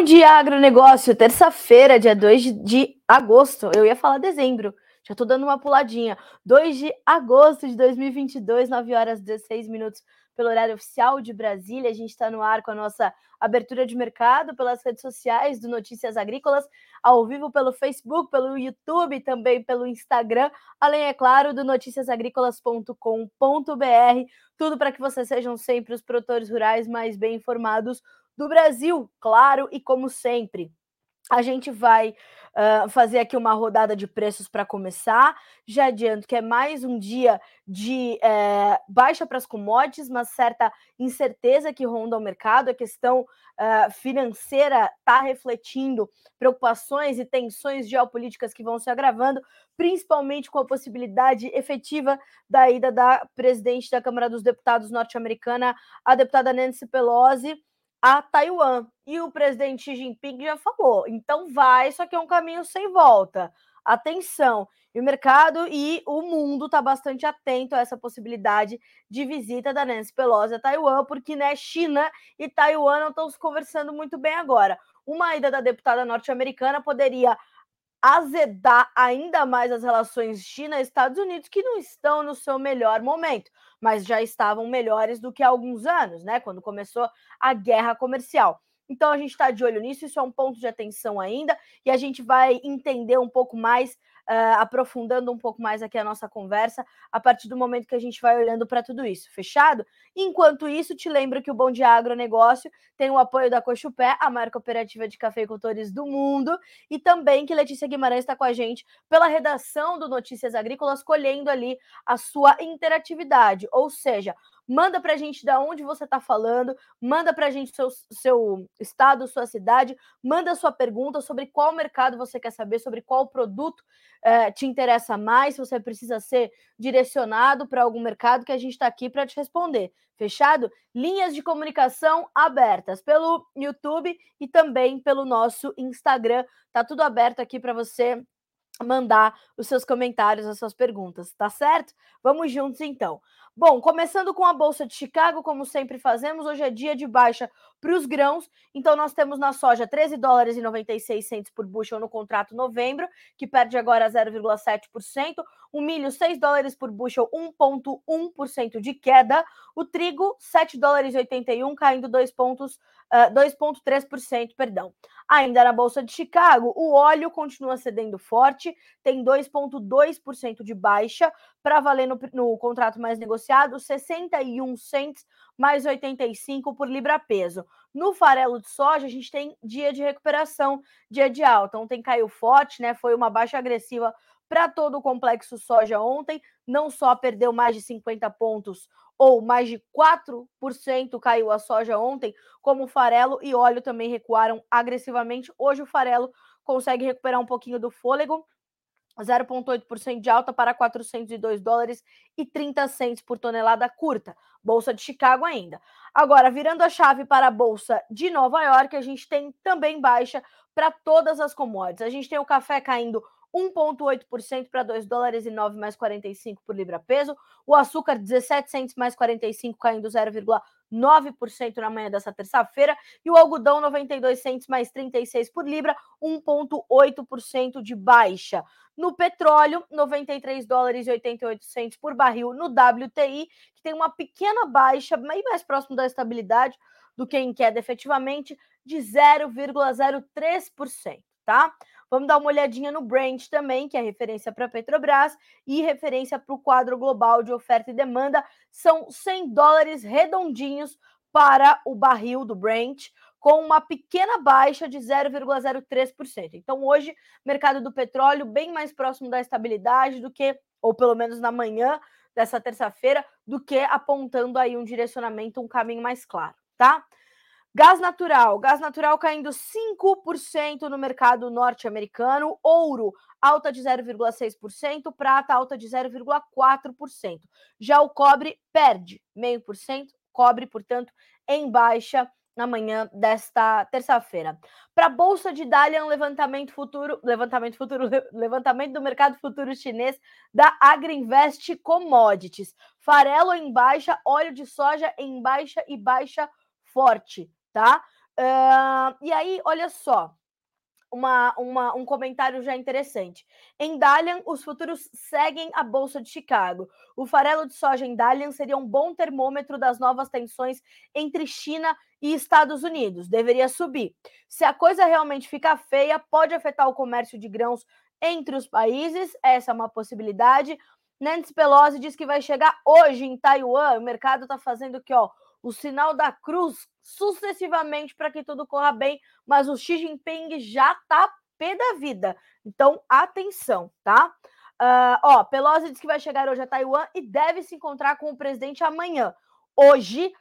Bom dia, agronegócio. Terça-feira, dia 2 de, de agosto. Eu ia falar dezembro. Já tô dando uma puladinha. 2 de agosto de 2022, 9 horas 16 minutos pelo horário oficial de Brasília. A gente está no ar com a nossa abertura de mercado pelas redes sociais do Notícias Agrícolas, ao vivo pelo Facebook, pelo YouTube, também pelo Instagram, além, é claro, do noticiasagrícolas.com.br. Tudo para que vocês sejam sempre os produtores rurais mais bem informados do Brasil, claro, e como sempre. A gente vai uh, fazer aqui uma rodada de preços para começar. Já adianto que é mais um dia de é, baixa para as commodities, uma certa incerteza que ronda o mercado. A questão uh, financeira está refletindo preocupações e tensões geopolíticas que vão se agravando, principalmente com a possibilidade efetiva da ida da presidente da Câmara dos Deputados norte-americana, a deputada Nancy Pelosi a Taiwan. E o presidente Xi Jinping já falou: então vai, só que é um caminho sem volta. Atenção! E o mercado e o mundo está bastante atento a essa possibilidade de visita da Nancy Pelosi a Taiwan, porque né, China e Taiwan não estão se conversando muito bem agora. Uma ida da deputada norte-americana poderia azedar ainda mais as relações China-Estados Unidos, que não estão no seu melhor momento, mas já estavam melhores do que há alguns anos, né? Quando começou a guerra comercial. Então a gente está de olho nisso, isso é um ponto de atenção ainda, e a gente vai entender um pouco mais uh, aprofundando um pouco mais aqui a nossa conversa, a partir do momento que a gente vai olhando para tudo isso. Fechado? Enquanto isso, te lembro que o Bom Dia Agronegócio tem o apoio da Cochupé, a maior cooperativa de cafeicultores do mundo, e também que Letícia Guimarães está com a gente pela redação do Notícias Agrícolas, colhendo ali a sua interatividade, ou seja, Manda para a gente de onde você está falando, manda para a gente seu, seu estado, sua cidade, manda sua pergunta sobre qual mercado você quer saber, sobre qual produto é, te interessa mais, se você precisa ser direcionado para algum mercado que a gente está aqui para te responder. Fechado? Linhas de comunicação abertas pelo YouTube e também pelo nosso Instagram. Tá tudo aberto aqui para você mandar os seus comentários, as suas perguntas, tá certo? Vamos juntos então. Bom, começando com a Bolsa de Chicago, como sempre fazemos, hoje é dia de baixa para os grãos, então nós temos na soja 13 dólares e 96 centos por bushel no contrato novembro, que perde agora 0,7%, o milho 6 dólares por bushel, 1,1% de queda, o trigo 7 dólares e 81, caindo 2 pontos, uh, 2,3%, perdão. Ainda na Bolsa de Chicago, o óleo continua cedendo forte, tem 2,2% de baixa, para valer no, no, contrato mais negociado, 61 cents mais 85 por libra peso. No farelo de soja, a gente tem dia de recuperação, dia de alta. Ontem caiu forte, né? Foi uma baixa agressiva para todo o complexo soja ontem. Não só perdeu mais de 50 pontos ou mais de 4% caiu a soja ontem, como o farelo e óleo também recuaram agressivamente. Hoje o farelo consegue recuperar um pouquinho do fôlego, 0,8% de alta para 402 dólares e 30 centos por tonelada curta. Bolsa de Chicago ainda. Agora, virando a chave para a Bolsa de Nova York, a gente tem também baixa para todas as commodities. A gente tem o café caindo 1,8% para 2 dólares e 9 mais 45 por libra peso. O açúcar, 17 centos mais 45, caindo 0,9% na manhã dessa terça-feira. E o algodão, 92 centos mais 36 por libra, 1,8% de baixa. No petróleo, 93 dólares e 88 centos por barril no WTI, que tem uma pequena baixa, bem mais próximo da estabilidade do que em queda efetivamente, de 0,03%, tá? Vamos dar uma olhadinha no Brent também, que é referência para a Petrobras e referência para o quadro global de oferta e demanda. São 100 dólares redondinhos para o barril do Brent, com uma pequena baixa de 0,03%. Então, hoje, mercado do petróleo bem mais próximo da estabilidade do que, ou pelo menos na manhã dessa terça-feira, do que apontando aí um direcionamento, um caminho mais claro, tá? Gás natural, gás natural caindo 5% no mercado norte-americano, ouro alta de 0,6%, prata alta de 0,4%. Já o cobre perde 0,5%, cobre, portanto, em baixa na manhã desta terça-feira. Para a bolsa de Dalian, levantamento futuro, levantamento futuro, levantamento do mercado futuro chinês da Agriinvest Commodities. Farelo em baixa, óleo de soja em baixa e baixa forte tá? Uh, e aí, olha só, uma, uma, um comentário já interessante. Em Dalian, os futuros seguem a Bolsa de Chicago. O farelo de soja em Dalian seria um bom termômetro das novas tensões entre China e Estados Unidos. Deveria subir. Se a coisa realmente ficar feia, pode afetar o comércio de grãos entre os países. Essa é uma possibilidade. Nancy Pelosi diz que vai chegar hoje em Taiwan. O mercado está fazendo aqui, ó, o sinal da cruz sucessivamente para que tudo corra bem, mas o Xi Jinping já tá pé da vida. Então, atenção, tá? Uh, ó, Pelosi diz que vai chegar hoje a Taiwan e deve se encontrar com o presidente amanhã. Hoje,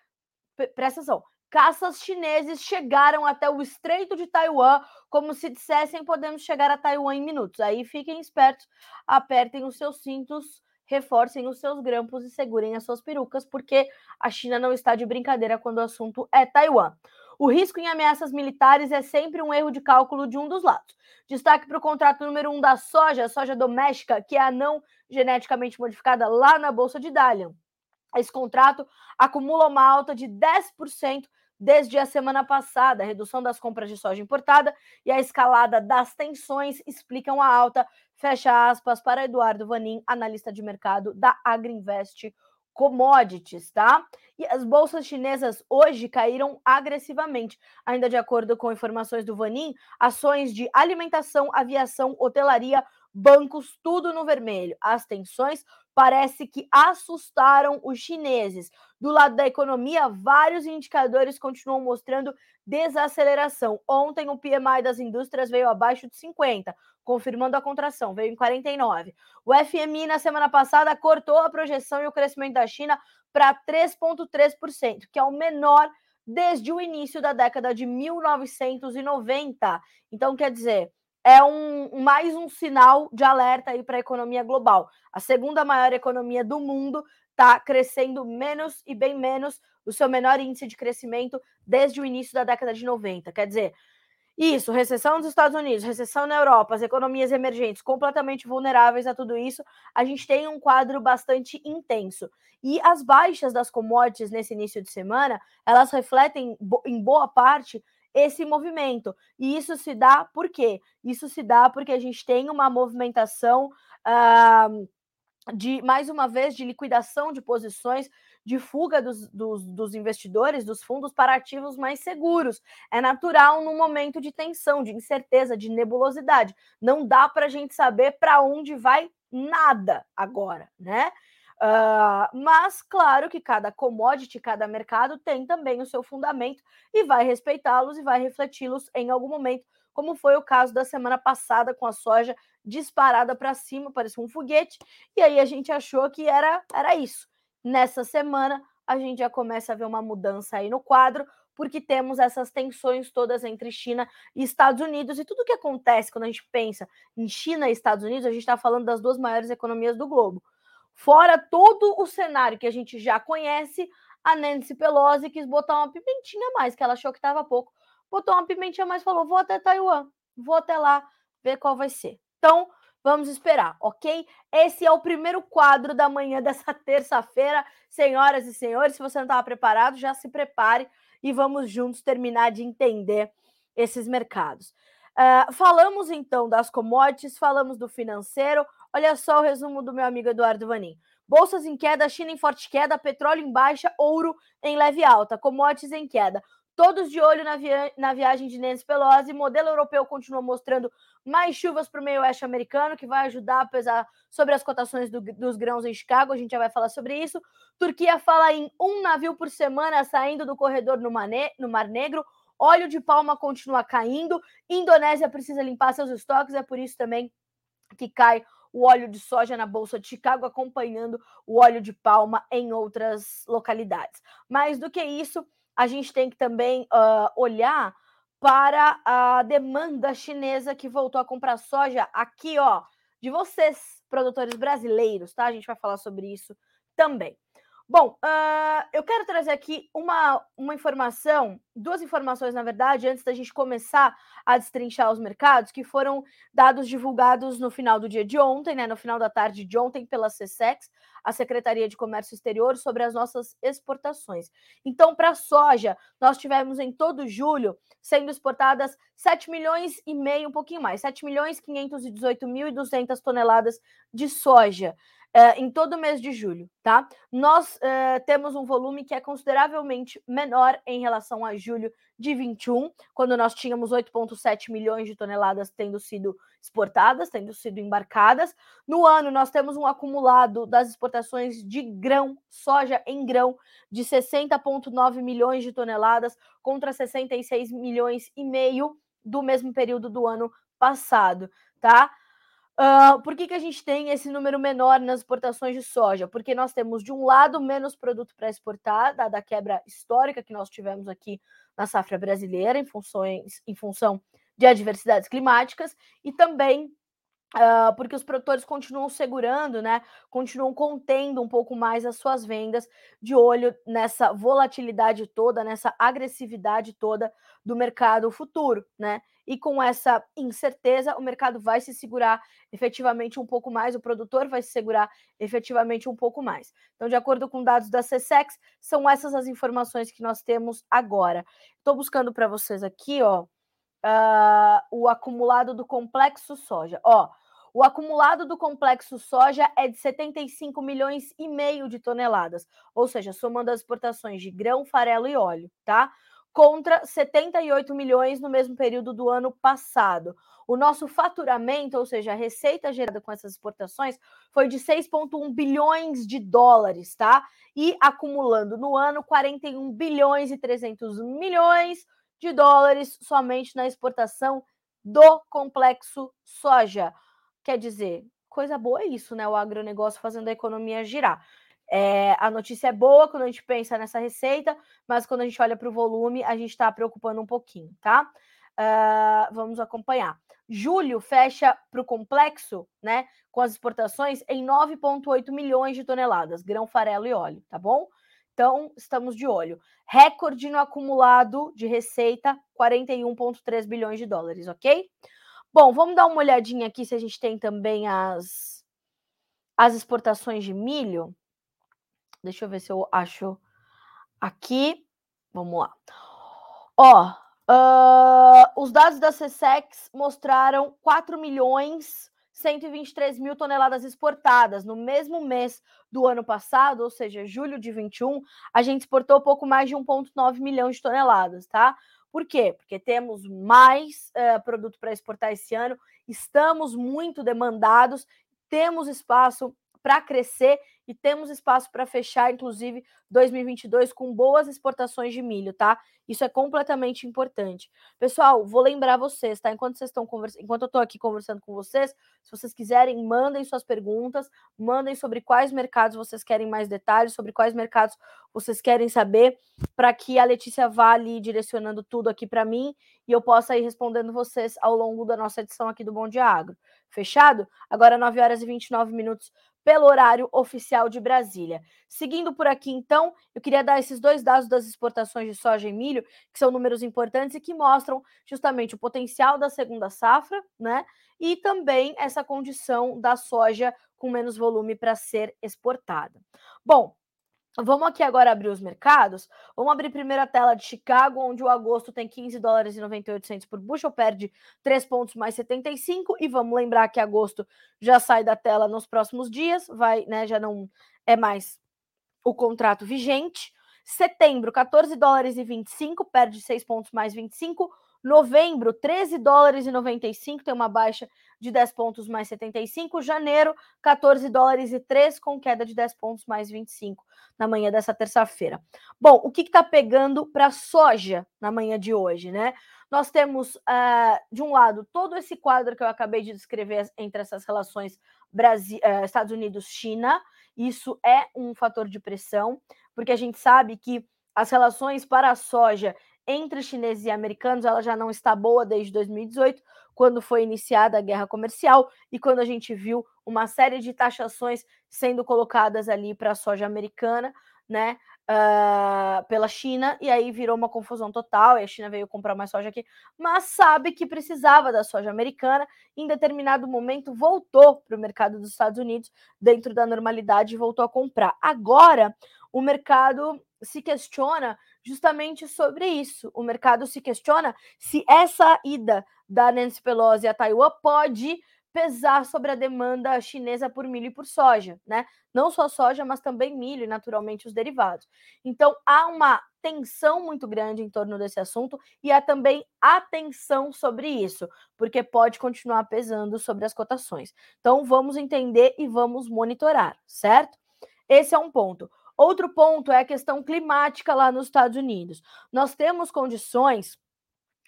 presta atenção, caças chineses chegaram até o Estreito de Taiwan, como se dissessem podemos chegar a Taiwan em minutos. Aí fiquem espertos, apertem os seus cintos reforcem os seus grampos e segurem as suas perucas, porque a China não está de brincadeira quando o assunto é Taiwan. O risco em ameaças militares é sempre um erro de cálculo de um dos lados. Destaque para o contrato número um da soja, soja doméstica, que é a não geneticamente modificada lá na Bolsa de Dalian. Esse contrato acumula uma alta de 10% desde a semana passada. A redução das compras de soja importada e a escalada das tensões explicam a alta. Fecha aspas para Eduardo Vanin, analista de mercado da Agriinvest Commodities, tá? E as bolsas chinesas hoje caíram agressivamente. Ainda de acordo com informações do Vanin, ações de alimentação, aviação, hotelaria, bancos, tudo no vermelho. As tensões parece que assustaram os chineses. Do lado da economia, vários indicadores continuam mostrando desaceleração. Ontem, o PMI das indústrias veio abaixo de 50, confirmando a contração, veio em 49. O FMI, na semana passada, cortou a projeção e o crescimento da China para 3,3%, que é o menor desde o início da década de 1990. Então, quer dizer, é um mais um sinal de alerta aí para a economia global. A segunda maior economia do mundo está crescendo menos e bem menos o seu menor índice de crescimento desde o início da década de 90. Quer dizer, isso, recessão nos Estados Unidos, recessão na Europa, as economias emergentes completamente vulneráveis a tudo isso, a gente tem um quadro bastante intenso. E as baixas das commodities nesse início de semana, elas refletem em boa parte esse movimento. E isso se dá por quê? Isso se dá porque a gente tem uma movimentação uh, de, mais uma vez, de liquidação de posições, de fuga dos, dos, dos, investidores, dos fundos para ativos mais seguros. É natural num momento de tensão, de incerteza, de nebulosidade. Não dá para a gente saber para onde vai nada agora, né? Uh, mas, claro que cada commodity, cada mercado tem também o seu fundamento e vai respeitá-los e vai refleti-los em algum momento, como foi o caso da semana passada com a soja disparada para cima, parecia um foguete, e aí a gente achou que era, era isso. Nessa semana, a gente já começa a ver uma mudança aí no quadro, porque temos essas tensões todas entre China e Estados Unidos, e tudo que acontece quando a gente pensa em China e Estados Unidos, a gente está falando das duas maiores economias do globo. Fora todo o cenário que a gente já conhece, a Nancy Pelosi quis botar uma pimentinha a mais, que ela achou que estava pouco. Botou uma pimentinha a mais e falou: vou até Taiwan, vou até lá ver qual vai ser. Então, vamos esperar, ok? Esse é o primeiro quadro da manhã dessa terça-feira. Senhoras e senhores, se você não estava preparado, já se prepare e vamos juntos terminar de entender esses mercados. Uh, falamos então das commodities, falamos do financeiro. Olha só o resumo do meu amigo Eduardo Vanin. Bolsas em queda, China em forte queda, petróleo em baixa, ouro em leve alta, commodities em queda. Todos de olho na, via na viagem de Nancy Pelosi. Modelo europeu continua mostrando mais chuvas para o meio oeste americano, que vai ajudar a pesar sobre as cotações do, dos grãos em Chicago. A gente já vai falar sobre isso. Turquia fala em um navio por semana saindo do corredor no, no Mar Negro. Óleo de palma continua caindo. Indonésia precisa limpar seus estoques. É por isso também que cai o óleo de soja na Bolsa de Chicago, acompanhando o óleo de palma em outras localidades. Mais do que isso, a gente tem que também uh, olhar para a demanda chinesa que voltou a comprar soja aqui, ó, de vocês, produtores brasileiros, tá? A gente vai falar sobre isso também. Bom, uh, eu quero trazer aqui uma, uma informação, duas informações, na verdade, antes da gente começar a destrinchar os mercados, que foram dados divulgados no final do dia de ontem, né? No final da tarde de ontem, pela CSEX. a Secretaria de Comércio Exterior sobre as nossas exportações. Então, para a soja, nós tivemos em todo julho sendo exportadas 7 milhões e meio, um pouquinho mais, 7 milhões 518 mil e 200 toneladas de soja uh, em todo o mês de julho, tá? Nós uh, temos um volume que é consideravelmente menor em relação a julho de 21, quando nós tínhamos 8,7 milhões de toneladas tendo sido exportadas, tendo sido embarcadas. No ano, nós temos um acumulado das exportações de grão, soja em grão, de 60,9 milhões de toneladas contra 66 milhões e meio do mesmo período do ano passado, tá? Uh, por que, que a gente tem esse número menor nas exportações de soja? Porque nós temos, de um lado, menos produto para exportar, dada a quebra histórica que nós tivemos aqui na safra brasileira, em, funções, em função de adversidades climáticas, e também Uh, porque os produtores continuam segurando, né? Continuam contendo um pouco mais as suas vendas, de olho nessa volatilidade toda, nessa agressividade toda do mercado futuro, né? E com essa incerteza, o mercado vai se segurar efetivamente um pouco mais, o produtor vai se segurar efetivamente um pouco mais. Então, de acordo com dados da CSEX, são essas as informações que nós temos agora. Estou buscando para vocês aqui, ó uh, o acumulado do complexo soja. Ó, o acumulado do complexo soja é de 75 milhões e meio de toneladas, ou seja, somando as exportações de grão, farelo e óleo, tá? Contra 78 milhões no mesmo período do ano passado. O nosso faturamento, ou seja, a receita gerada com essas exportações, foi de 6,1 bilhões de dólares, tá? E acumulando no ano 41 bilhões e 300 milhões de dólares somente na exportação do complexo soja. Quer dizer, coisa boa é isso, né? O agronegócio fazendo a economia girar. É, a notícia é boa quando a gente pensa nessa receita, mas quando a gente olha para o volume, a gente está preocupando um pouquinho, tá? Uh, vamos acompanhar. Julho fecha para o complexo, né, com as exportações em 9,8 milhões de toneladas, grão, farelo e óleo, tá bom? Então, estamos de olho. Recorde no acumulado de receita, 41,3 bilhões de dólares, ok? Bom, vamos dar uma olhadinha aqui se a gente tem também as, as exportações de milho. Deixa eu ver se eu acho aqui. Vamos lá. Ó, uh, os dados da CSEX mostraram 4 milhões 123 mil toneladas exportadas. No mesmo mês do ano passado, ou seja, julho de 21, a gente exportou pouco mais de 1,9 milhão de toneladas, tá? Por quê? Porque temos mais uh, produto para exportar esse ano, estamos muito demandados, temos espaço para crescer e temos espaço para fechar, inclusive, 2022 com boas exportações de milho, tá? Isso é completamente importante. Pessoal, vou lembrar vocês, tá? Enquanto vocês estão conversando, enquanto eu estou aqui conversando com vocês, se vocês quiserem, mandem suas perguntas, mandem sobre quais mercados vocês querem mais detalhes, sobre quais mercados vocês querem saber, para que a Letícia vá ali direcionando tudo aqui para mim e eu possa ir respondendo vocês ao longo da nossa edição aqui do Bom Dia Agro. Fechado? Agora 9 horas e 29 minutos pelo horário oficial de Brasília. Seguindo por aqui, então, eu queria dar esses dois dados das exportações de soja e milho, que são números importantes e que mostram justamente o potencial da segunda safra, né? E também essa condição da soja com menos volume para ser exportada. Bom, Vamos aqui agora abrir os mercados. Vamos abrir primeiro a tela de Chicago, onde o agosto tem 15 dólares e 98 por bushel, perde 3 pontos mais 75. E vamos lembrar que agosto já sai da tela nos próximos dias, vai, né? Já não é mais o contrato vigente. Setembro, 14 dólares e 25, perde 6 pontos mais 25. Novembro, 13 dólares e 95, tem uma baixa de 10 pontos mais 75. Janeiro, 14 dólares e 3, com queda de 10 pontos mais 25 na manhã dessa terça-feira. Bom, o que está pegando para soja na manhã de hoje, né? Nós temos, uh, de um lado, todo esse quadro que eu acabei de descrever entre essas relações Brasil, uh, Estados Unidos-China. Isso é um fator de pressão, porque a gente sabe que as relações para a soja entre chineses e americanos ela já não está boa desde 2018, quando foi iniciada a guerra comercial e quando a gente viu uma série de taxações sendo colocadas ali para a soja americana né? Uh, pela China, e aí virou uma confusão total, e a China veio comprar mais soja aqui, mas sabe que precisava da soja americana, em determinado momento voltou para o mercado dos Estados Unidos, dentro da normalidade, voltou a comprar. Agora, o mercado se questiona justamente sobre isso. O mercado se questiona se essa ida da Nancy Pelosi a Taiwan pode pesar sobre a demanda chinesa por milho e por soja, né? Não só soja, mas também milho e naturalmente os derivados. Então há uma tensão muito grande em torno desse assunto e há também atenção sobre isso, porque pode continuar pesando sobre as cotações. Então vamos entender e vamos monitorar, certo? Esse é um ponto. Outro ponto é a questão climática lá nos Estados Unidos. Nós temos condições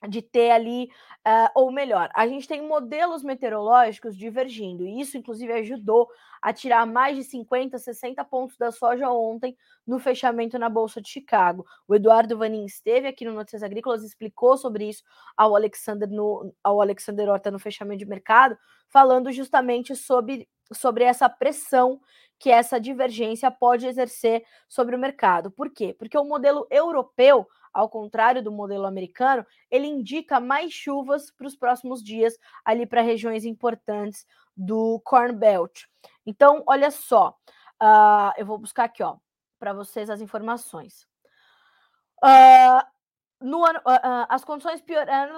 de ter ali, uh, ou melhor, a gente tem modelos meteorológicos divergindo, e isso, inclusive, ajudou a tirar mais de 50, 60 pontos da soja ontem no fechamento na Bolsa de Chicago. O Eduardo Vanin esteve aqui no Notícias Agrícolas, explicou sobre isso ao Alexander, no, ao Alexander Horta no fechamento de mercado, falando justamente sobre, sobre essa pressão que essa divergência pode exercer sobre o mercado. Por quê? Porque o modelo europeu, ao contrário do modelo americano, ele indica mais chuvas para os próximos dias ali para regiões importantes do Corn Belt. Então, olha só, uh, eu vou buscar aqui, ó, para vocês as informações. Uh, no uh, as condições piorando.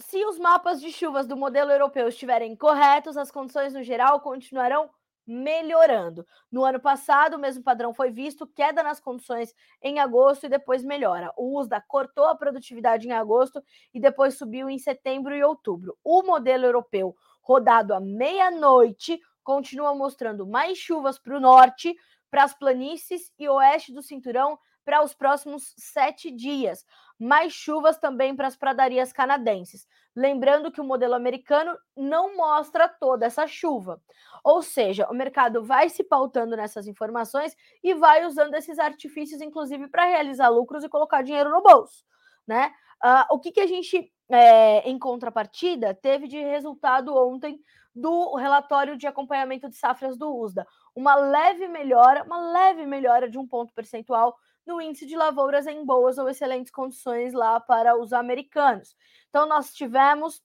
Se os mapas de chuvas do modelo europeu estiverem corretos, as condições no geral continuarão melhorando. No ano passado, o mesmo padrão foi visto, queda nas condições em agosto e depois melhora. O USDA cortou a produtividade em agosto e depois subiu em setembro e outubro. O modelo europeu, rodado à meia-noite, continua mostrando mais chuvas para o norte, para as planícies e oeste do cinturão para os próximos sete dias. Mais chuvas também para as pradarias canadenses. Lembrando que o modelo americano não mostra toda essa chuva. Ou seja, o mercado vai se pautando nessas informações e vai usando esses artifícios, inclusive, para realizar lucros e colocar dinheiro no bolso. Né? Uh, o que, que a gente, é, em contrapartida, teve de resultado ontem do relatório de acompanhamento de safras do USDA? Uma leve melhora, uma leve melhora de um ponto percentual no índice de lavouras em boas ou excelentes condições lá para os americanos. Então, nós tivemos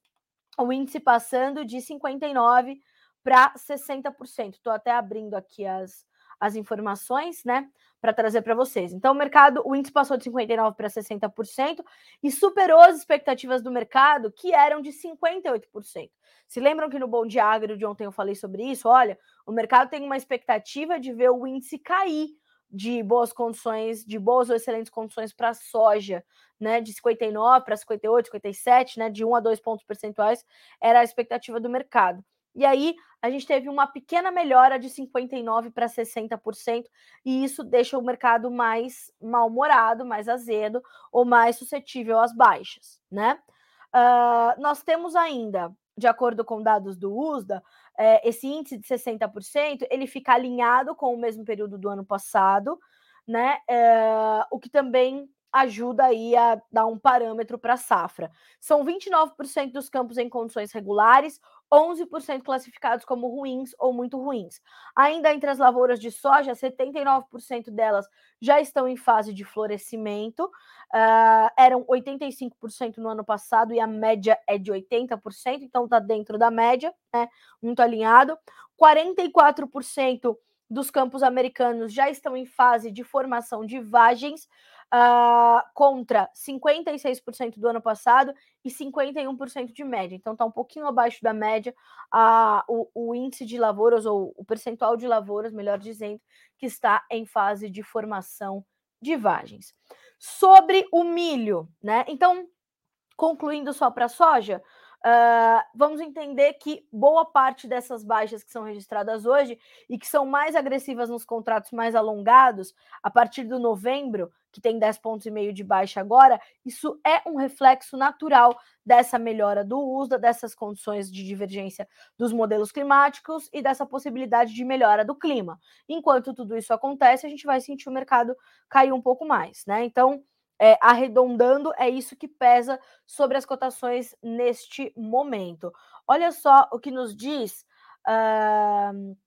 o índice passando de 59 para 60%. Estou até abrindo aqui as, as informações, né, para trazer para vocês. Então, o mercado, o índice passou de 59 para 60% e superou as expectativas do mercado, que eram de 58%. Se lembram que no Bom Dia de ontem eu falei sobre isso? Olha, o mercado tem uma expectativa de ver o índice cair de boas condições, de boas ou excelentes condições para a soja, né, de 59 para 58, 57, né, de 1 a 2 pontos percentuais, era a expectativa do mercado. E aí a gente teve uma pequena melhora de 59 para 60%, e isso deixa o mercado mais mal-humorado, mais azedo ou mais suscetível às baixas, né? Uh, nós temos ainda, de acordo com dados do USDA, é, esse índice de 60%, ele fica alinhado com o mesmo período do ano passado, né? É, o que também ajuda aí a dar um parâmetro para a safra. São 29% dos campos em condições regulares, 11% classificados como ruins ou muito ruins. Ainda entre as lavouras de soja, 79% delas já estão em fase de florescimento, uh, eram 85% no ano passado e a média é de 80%, então está dentro da média, né? Muito alinhado. 44% dos campos americanos já estão em fase de formação de vagens, uh, contra 56% do ano passado e 51% de média. Então está um pouquinho abaixo da média uh, o, o, índice de lavouras, ou o percentual de lavouras, melhor dizendo, que está em fase de formação de vagens. Sobre o milho, né? Então, concluindo só para a soja, Uh, vamos entender que boa parte dessas baixas que são registradas hoje e que são mais agressivas nos contratos mais alongados, a partir do novembro, que tem 10 pontos e meio de baixa agora, isso é um reflexo natural dessa melhora do uso, dessas condições de divergência dos modelos climáticos e dessa possibilidade de melhora do clima. Enquanto tudo isso acontece, a gente vai sentir o mercado cair um pouco mais, né? Então, é, arredondando, é isso que pesa sobre as cotações neste momento. Olha só o que nos diz. Uh...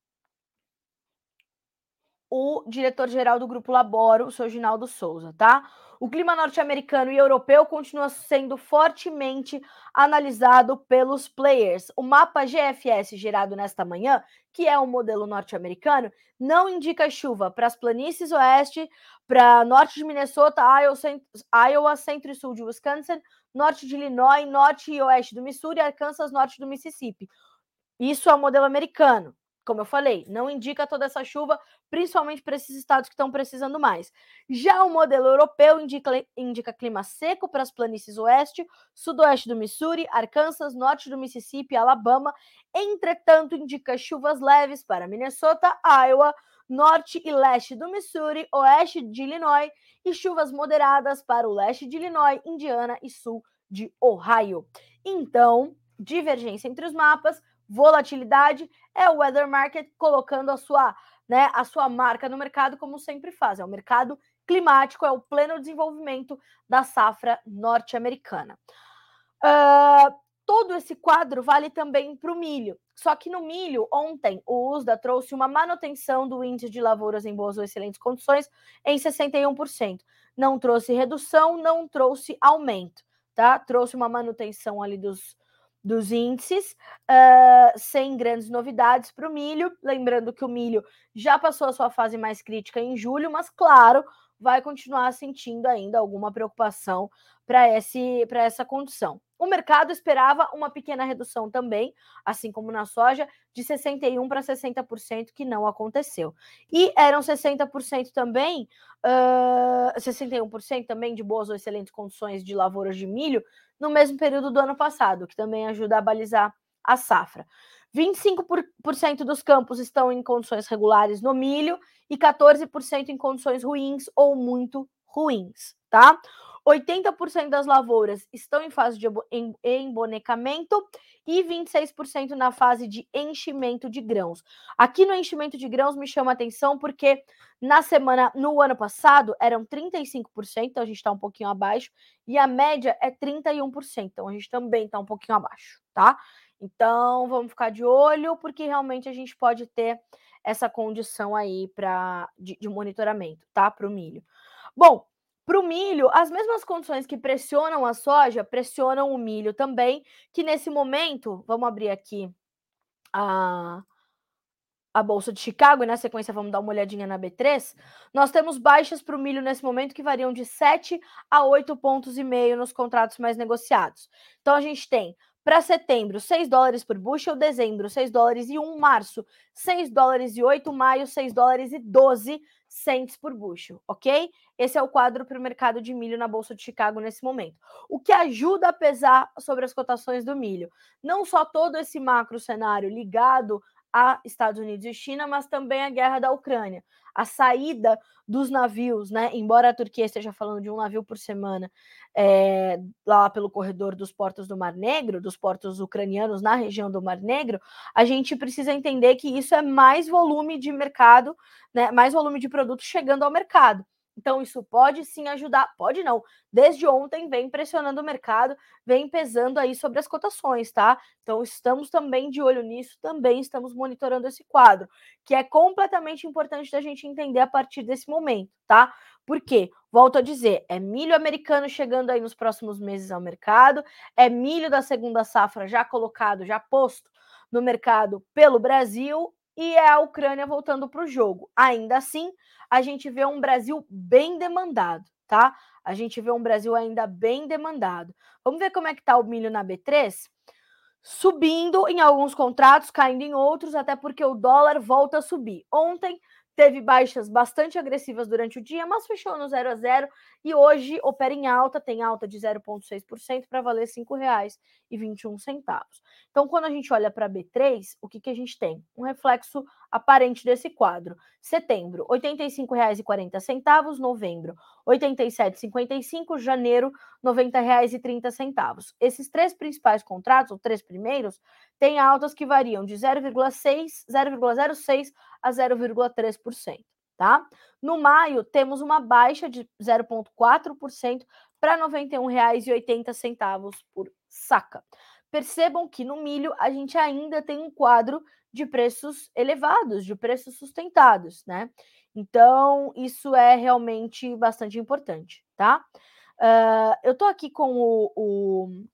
o diretor-geral do Grupo Laboro, o seu Ginaldo Souza, tá? O clima norte-americano e europeu continua sendo fortemente analisado pelos players. O mapa GFS gerado nesta manhã, que é o modelo norte-americano, não indica chuva para as planícies oeste, para norte de Minnesota, Iowa, centro e sul de Wisconsin, norte de Illinois, norte e oeste do Missouri, Arkansas, norte do Mississippi. Isso é o modelo americano como eu falei, não indica toda essa chuva, principalmente para esses estados que estão precisando mais. Já o modelo europeu indica, indica clima seco para as planícies oeste, sudoeste do Missouri, Arkansas, norte do Mississippi, Alabama. Entretanto, indica chuvas leves para Minnesota, Iowa, norte e leste do Missouri, oeste de Illinois e chuvas moderadas para o leste de Illinois, Indiana e sul de Ohio. Então, divergência entre os mapas, volatilidade, é o weather market colocando a sua, né, a sua marca no mercado como sempre faz. É o mercado climático, é o pleno desenvolvimento da safra norte-americana. Uh, todo esse quadro vale também para o milho. Só que no milho, ontem, o USDA trouxe uma manutenção do índice de lavouras em boas ou excelentes condições em 61%. Não trouxe redução, não trouxe aumento, tá? Trouxe uma manutenção ali dos, dos índices, uh, sem grandes novidades para o milho. Lembrando que o milho já passou a sua fase mais crítica em julho, mas claro, vai continuar sentindo ainda alguma preocupação para essa condição. O mercado esperava uma pequena redução também, assim como na soja, de 61% para 60%, que não aconteceu. E eram 60% também, uh, 61% também de boas ou excelentes condições de lavouras de milho no mesmo período do ano passado, que também ajuda a balizar a safra. 25% dos campos estão em condições regulares no milho e 14% em condições ruins ou muito ruins, tá? 80% das lavouras estão em fase de embonecamento e 26% na fase de enchimento de grãos. Aqui no enchimento de grãos me chama atenção porque na semana, no ano passado, eram 35%, então a gente está um pouquinho abaixo, e a média é 31%, então a gente também está um pouquinho abaixo, tá? Então vamos ficar de olho, porque realmente a gente pode ter essa condição aí pra, de, de monitoramento, tá? Para o milho. Bom, para o milho, as mesmas condições que pressionam a soja pressionam o milho também, que nesse momento, vamos abrir aqui a, a Bolsa de Chicago e na sequência vamos dar uma olhadinha na B3, nós temos baixas para o milho nesse momento que variam de 7 a 8 pontos e meio nos contratos mais negociados. Então a gente tem para setembro, 6 dólares por bushel, dezembro, 6 dólares e 1, março, 6 dólares e 8, maio, 6 dólares e 12 cents por bushel, ok? Esse é o quadro para o mercado de milho na Bolsa de Chicago nesse momento. O que ajuda a pesar sobre as cotações do milho. Não só todo esse macro cenário ligado a Estados Unidos e China, mas também a guerra da Ucrânia. A saída dos navios, né? Embora a Turquia esteja falando de um navio por semana é, lá pelo corredor dos portos do Mar Negro, dos portos ucranianos na região do Mar Negro, a gente precisa entender que isso é mais volume de mercado, né? Mais volume de produtos chegando ao mercado. Então, isso pode sim ajudar, pode não. Desde ontem vem pressionando o mercado, vem pesando aí sobre as cotações, tá? Então, estamos também de olho nisso, também estamos monitorando esse quadro, que é completamente importante da gente entender a partir desse momento, tá? Porque, volto a dizer, é milho americano chegando aí nos próximos meses ao mercado, é milho da segunda safra já colocado, já posto no mercado pelo Brasil e é a Ucrânia voltando para o jogo. Ainda assim, a gente vê um Brasil bem demandado, tá? A gente vê um Brasil ainda bem demandado. Vamos ver como é que tá o milho na B3? Subindo em alguns contratos, caindo em outros, até porque o dólar volta a subir. Ontem teve baixas bastante agressivas durante o dia, mas fechou no 0 a 0 e hoje opera em alta, tem alta de 0,6% para valer R$ 5,21. Então, quando a gente olha para B3, o que, que a gente tem? Um reflexo aparente desse quadro. Setembro, R$ 85,40, novembro, R$ 87,55, janeiro, R$ 90,30. Esses três principais contratos, os três primeiros, têm altas que variam de 0,6, 0,06 a 0,3%, tá? No maio, temos uma baixa de 0,4% para R$ 91,80 por saca. Percebam que no milho a gente ainda tem um quadro de preços elevados, de preços sustentados, né? Então, isso é realmente bastante importante, tá? Uh, eu tô aqui com o, o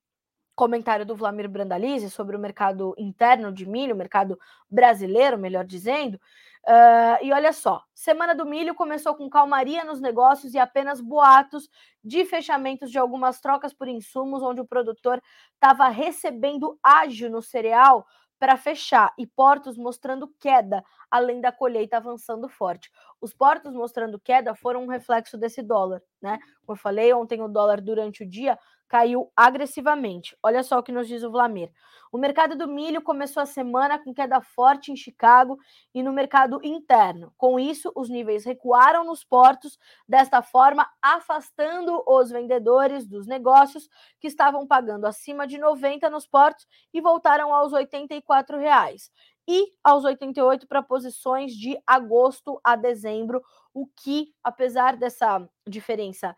comentário do Vlamir Brandalize sobre o mercado interno de milho, mercado brasileiro, melhor dizendo. Uh, e olha só, semana do milho começou com calmaria nos negócios e apenas boatos de fechamentos de algumas trocas por insumos, onde o produtor estava recebendo ágio no cereal para fechar e portos mostrando queda, além da colheita avançando forte. Os portos mostrando queda foram um reflexo desse dólar, né? Como eu falei, ontem o dólar durante o dia caiu agressivamente. Olha só o que nos diz o Vlamir. O mercado do milho começou a semana com queda forte em Chicago e no mercado interno. Com isso, os níveis recuaram nos portos, desta forma afastando os vendedores dos negócios que estavam pagando acima de 90 nos portos e voltaram aos 84 reais e aos 88 para posições de agosto a dezembro, o que, apesar dessa diferença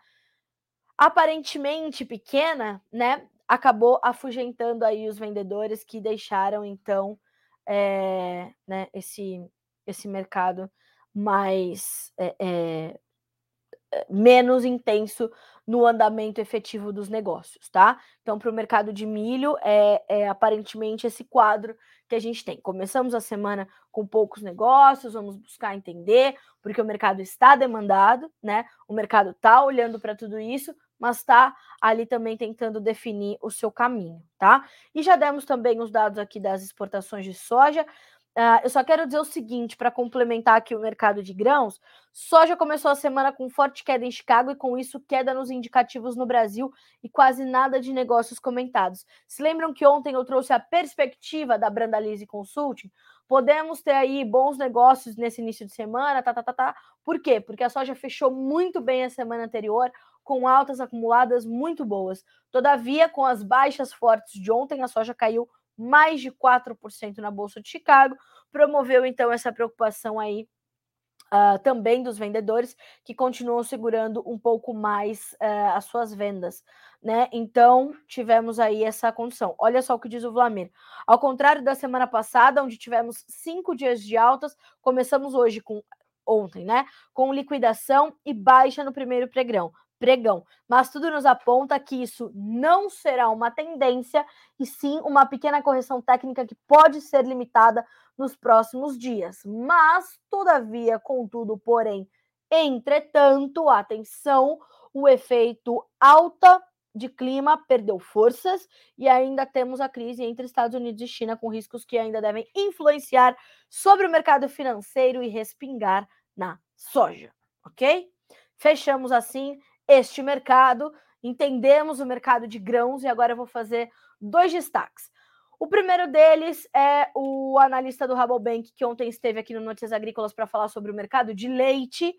aparentemente pequena, né, acabou afugentando aí os vendedores que deixaram então é, né, esse, esse mercado mais é, é, menos intenso no andamento efetivo dos negócios, tá? Então, para o mercado de milho, é, é, aparentemente esse quadro que a gente tem. Começamos a semana com poucos negócios, vamos buscar entender, porque o mercado está demandado, né? O mercado está olhando para tudo isso, mas está ali também tentando definir o seu caminho, tá? E já demos também os dados aqui das exportações de soja. Uh, eu só quero dizer o seguinte, para complementar aqui o mercado de grãos, soja começou a semana com forte queda em Chicago e com isso queda nos indicativos no Brasil e quase nada de negócios comentados. Se lembram que ontem eu trouxe a perspectiva da Brandalize Consulting? Podemos ter aí bons negócios nesse início de semana, tá, tá, tá, tá. Por quê? Porque a soja fechou muito bem a semana anterior, com altas acumuladas muito boas. Todavia, com as baixas fortes de ontem, a soja caiu mais de 4% na Bolsa de Chicago, promoveu então essa preocupação aí Uh, também dos vendedores que continuam segurando um pouco mais uh, as suas vendas, né? Então tivemos aí essa condição. Olha só o que diz o Vlamir. Ao contrário da semana passada, onde tivemos cinco dias de altas, começamos hoje com ontem, né? Com liquidação e baixa no primeiro pregão pregão. Mas tudo nos aponta que isso não será uma tendência e sim uma pequena correção técnica que pode ser limitada nos próximos dias. Mas, todavia, contudo, porém, entretanto, atenção, o efeito alta de clima perdeu forças e ainda temos a crise entre Estados Unidos e China com riscos que ainda devem influenciar sobre o mercado financeiro e respingar na soja, ok? Fechamos assim este mercado, entendemos o mercado de grãos e agora eu vou fazer dois destaques. O primeiro deles é o analista do Rabobank, que ontem esteve aqui no Notícias Agrícolas para falar sobre o mercado de leite.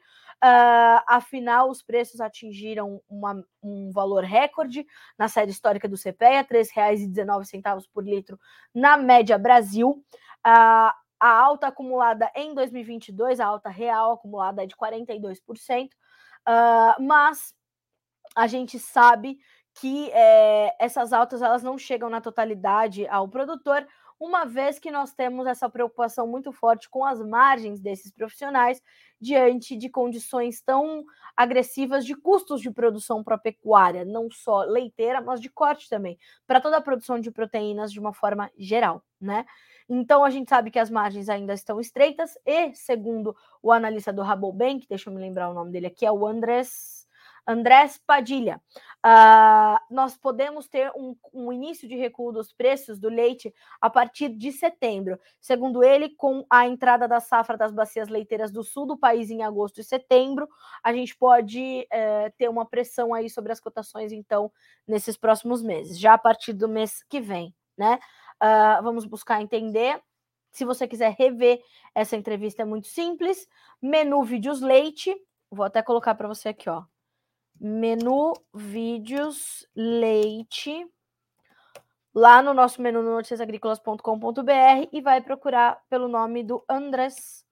Uh, afinal, os preços atingiram uma, um valor recorde na série histórica do CPEA, R$ 3,19 por litro na média Brasil. Uh, a alta acumulada em 2022, a alta real acumulada é de 42%, uh, mas a gente sabe que é, essas altas elas não chegam na totalidade ao produtor, uma vez que nós temos essa preocupação muito forte com as margens desses profissionais diante de condições tão agressivas de custos de produção para a pecuária, não só leiteira, mas de corte também, para toda a produção de proteínas de uma forma geral, né? Então a gente sabe que as margens ainda estão estreitas e, segundo o analista do Rabobank, deixa eu me lembrar o nome dele aqui, é o Andrés Andrés Padilha. Uh, nós podemos ter um, um, início de recuo dos preços do leite a partir de setembro. Segundo ele, com a entrada da safra das bacias leiteiras do sul do país em agosto e setembro, a gente pode é, ter uma pressão aí sobre as cotações, então, nesses próximos meses, já a partir do mês que vem, né? Uh, vamos buscar entender. Se você quiser rever essa entrevista, é muito simples. Menu Vídeos Leite. Vou até colocar para você aqui, ó menu vídeos leite lá no nosso menu no noticiasagricolas.com.br e vai procurar pelo nome do Andrés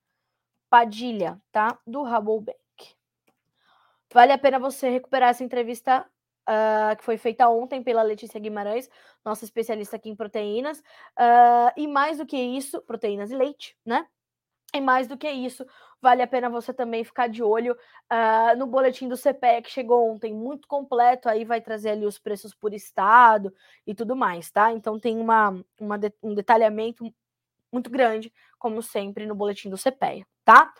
Padilha, tá? Do Rabobank. Vale a pena você recuperar essa entrevista uh, que foi feita ontem pela Letícia Guimarães, nossa especialista aqui em proteínas. Uh, e mais do que isso, proteínas e leite, né? E mais do que isso, vale a pena você também ficar de olho uh, no boletim do CPE que chegou ontem, muito completo, aí vai trazer ali os preços por estado e tudo mais, tá? Então tem uma, uma um detalhamento muito grande, como sempre, no boletim do CPE, tá?